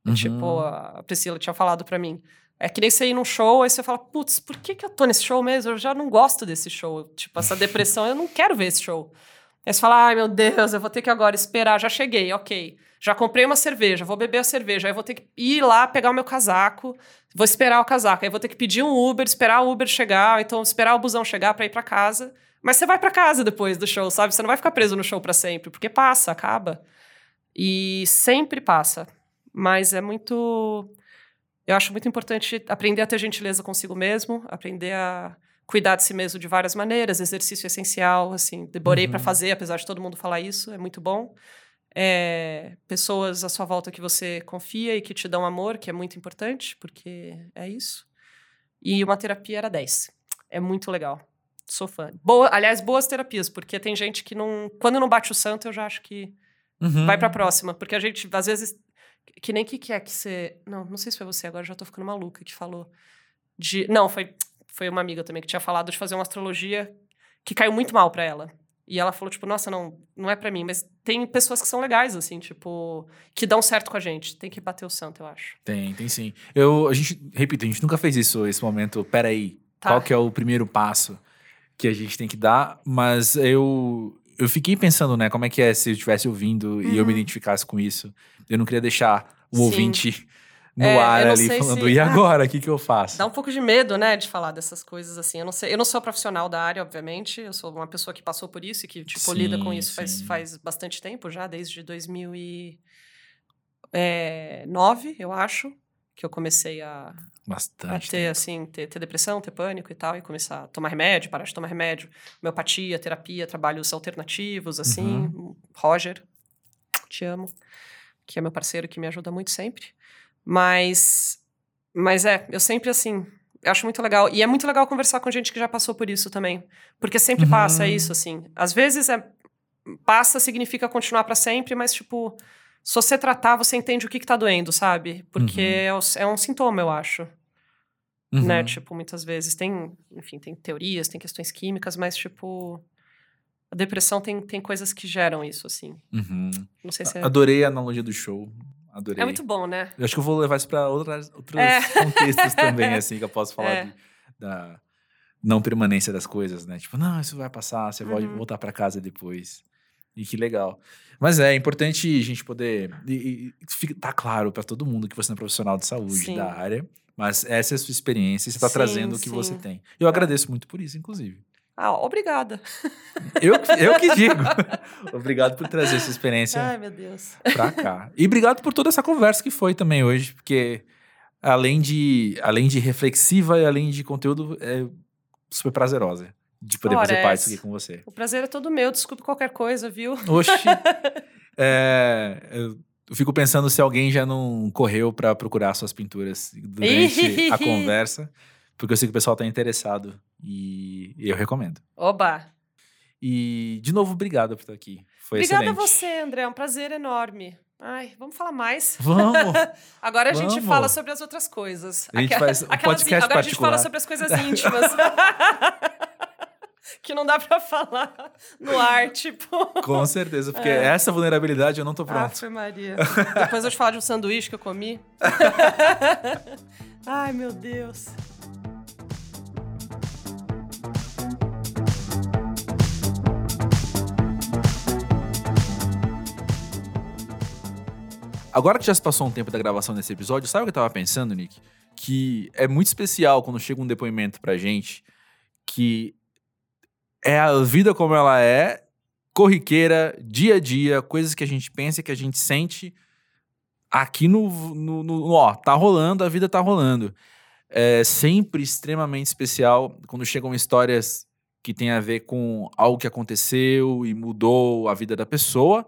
Uhum. Tipo, a Priscila tinha falado pra mim. É que nem você ir num show, aí você fala, putz, por que, que eu tô nesse show mesmo? Eu já não gosto desse show. Tipo, essa depressão, eu não quero ver esse show. Aí você fala, ai meu Deus, eu vou ter que agora esperar. Já cheguei, ok. Já comprei uma cerveja, vou beber a cerveja. Aí vou ter que ir lá pegar o meu casaco, vou esperar o casaco. Aí vou ter que pedir um Uber, esperar o Uber chegar, então esperar o busão chegar pra ir pra casa. Mas você vai pra casa depois do show, sabe? Você não vai ficar preso no show pra sempre, porque passa, acaba. E sempre passa. Mas é muito. Eu acho muito importante aprender a ter gentileza consigo mesmo, aprender a cuidar de si mesmo de várias maneiras. Exercício é essencial, assim, demorei Uhum. fazer, apesar de todo mundo falar isso, é muito bom. É, pessoas à sua volta que você confia e que te dão amor, que é muito importante, porque é isso. E uma terapia era 10. É muito legal. Sou fã. Boa, aliás, boas terapias, porque tem gente que não. Quando não bate o santo, eu já acho que Uhum. vai pra próxima. Porque a gente, às vezes. Que nem que que é que você. Não, não sei se foi você agora, já tô ficando maluca que falou. De. Não, foi, foi uma amiga também que tinha falado de fazer uma astrologia que caiu muito mal pra ela. E ela falou, tipo, nossa, não, não é pra mim. Mas tem pessoas que são legais, assim, tipo, que dão certo com a gente. Tem que bater o santo, eu acho. Tem, tem sim. Eu, a gente, repito, a gente nunca fez isso, esse momento. Peraí, Tá. qual que é o primeiro passo que a gente tem que dar? Mas eu, eu fiquei pensando, né, como é que é se eu estivesse ouvindo e eu me Uhum. identificasse com isso. Eu não queria deixar o Sim. ouvinte no É, ar ali falando, se- e agora, o que que eu faço? Dá um pouco de medo, né, de falar dessas coisas assim. Eu não sei, eu não sou profissional da área, obviamente. Eu sou uma pessoa que passou por isso e que tipo lida com Sim, isso faz, sim. faz bastante tempo já, desde 2009, eu acho. que eu comecei a, a Bastante. ter, assim, ter, ter depressão, ter pânico e tal, e começar a tomar remédio, parar de tomar remédio, homeopatia, terapia, trabalhos alternativos, assim. Roger, te amo, que é meu parceiro que me ajuda muito sempre. Mas, mas é, eu sempre, assim, eu acho muito legal. E é muito legal conversar com gente que já passou por isso também. Porque sempre Uhum. passa isso, assim. Às vezes é, passa significa continuar pra sempre, mas, tipo, se você tratar, você entende o que, que tá doendo, sabe? Porque é, o- é um sintoma, eu acho Uhum. né? Tipo, muitas vezes tem, enfim, tem teorias, tem questões químicas, mas, tipo, a depressão tem, tem coisas que geram isso, assim. Uhum. Não sei se é. Adorei a analogia do show. Adorei. É muito bom, né? Eu acho que eu vou levar isso outras, outros É. contextos também, assim, que eu posso falar É. de- da não permanência das coisas, né? Tipo, não, isso vai passar, você Uhum. voltar pra casa depois. E que legal. Mas é importante a gente poder. E, e, fica- tá claro pra todo mundo que você é um profissional de saúde Sim. da área, mas essa é a sua experiência e você tá Sim, trazendo o que sim. você tem. Eu agradeço muito por isso, inclusive. Ah, obrigada. Eu, que- eu que digo. Obrigado por trazer essa experiência Ai, meu Deus. pra cá. E obrigado por toda essa conversa que foi também hoje, porque além de, além de reflexiva e além de conteúdo, é super prazerosa de poder Ora, fazer parte disso aqui com você. O prazer é todo meu, desculpe qualquer coisa, viu? Oxi. É, eu fico pensando se alguém já não correu pra procurar suas pinturas durante a conversa, porque eu sei que o pessoal tá interessado e eu recomendo. Oba! E, de novo, obrigado por estar aqui. Foi Obrigada a excelente. você, André. É um prazer enorme. Ai, vamos falar mais. Vamos! Agora a gente Vamos. fala sobre as outras coisas. A gente faz um aquelas- podcast Agora a gente fala particular. sobre as coisas íntimas. que não dá pra falar no ar, tipo. Com certeza, porque É. essa vulnerabilidade eu não tô Ah, pronto. foi Maria. Depois eu te falar de um sanduíche que eu comi. Ai, meu Deus. Agora que já se passou um tempo da gravação desse episódio, sabe o que eu tava pensando, Nick? Que é muito especial quando chega um depoimento pra gente que é a vida como ela é, corriqueira, dia a dia, coisas que a gente pensa que a gente sente aqui no, no, no- Ó, tá rolando, a vida tá rolando. É sempre extremamente especial quando chegam histórias que têm a ver com algo que aconteceu e mudou a vida da pessoa,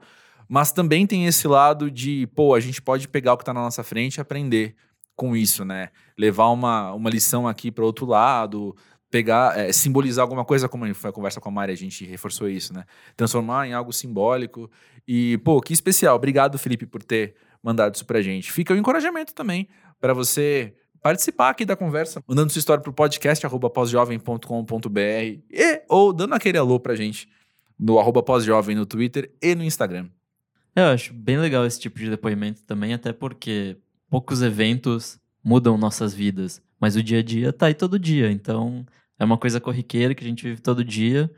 mas também tem esse lado de, pô, a gente pode pegar o que tá na nossa frente e aprender com isso, né? Levar uma, uma lição aqui para outro lado, pegar, é, simbolizar alguma coisa, como foi a conversa com a Mari, a gente reforçou isso, né? Transformar em algo simbólico. E, pô, que especial. Obrigado, Felipe, por ter mandado isso pra gente. Fica o encorajamento também para você participar aqui da conversa, mandando sua história pro podcast arroba pós-jovem.com.br e ou dando aquele alô pra gente no arroba pós-jovem no Twitter e no Instagram. Eu acho bem legal esse tipo de depoimento também, até porque poucos eventos mudam nossas vidas, mas o dia a dia tá aí todo dia, então é uma coisa corriqueira que a gente vive todo dia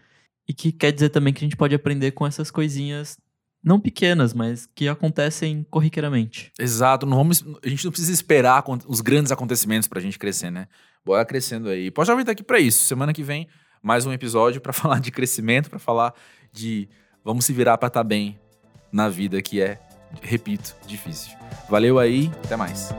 e que quer dizer também que a gente pode aprender com essas coisinhas não pequenas, mas que acontecem corriqueiramente. Exato, não vamos, a gente não precisa esperar os grandes acontecimentos pra gente crescer, né? Bora crescendo aí. Pode tá aqui pra isso. Semana que vem, mais um episódio pra falar de crescimento, pra falar de vamos se virar pra estar bem na vida que é, repito, difícil. Valeu aí, até mais.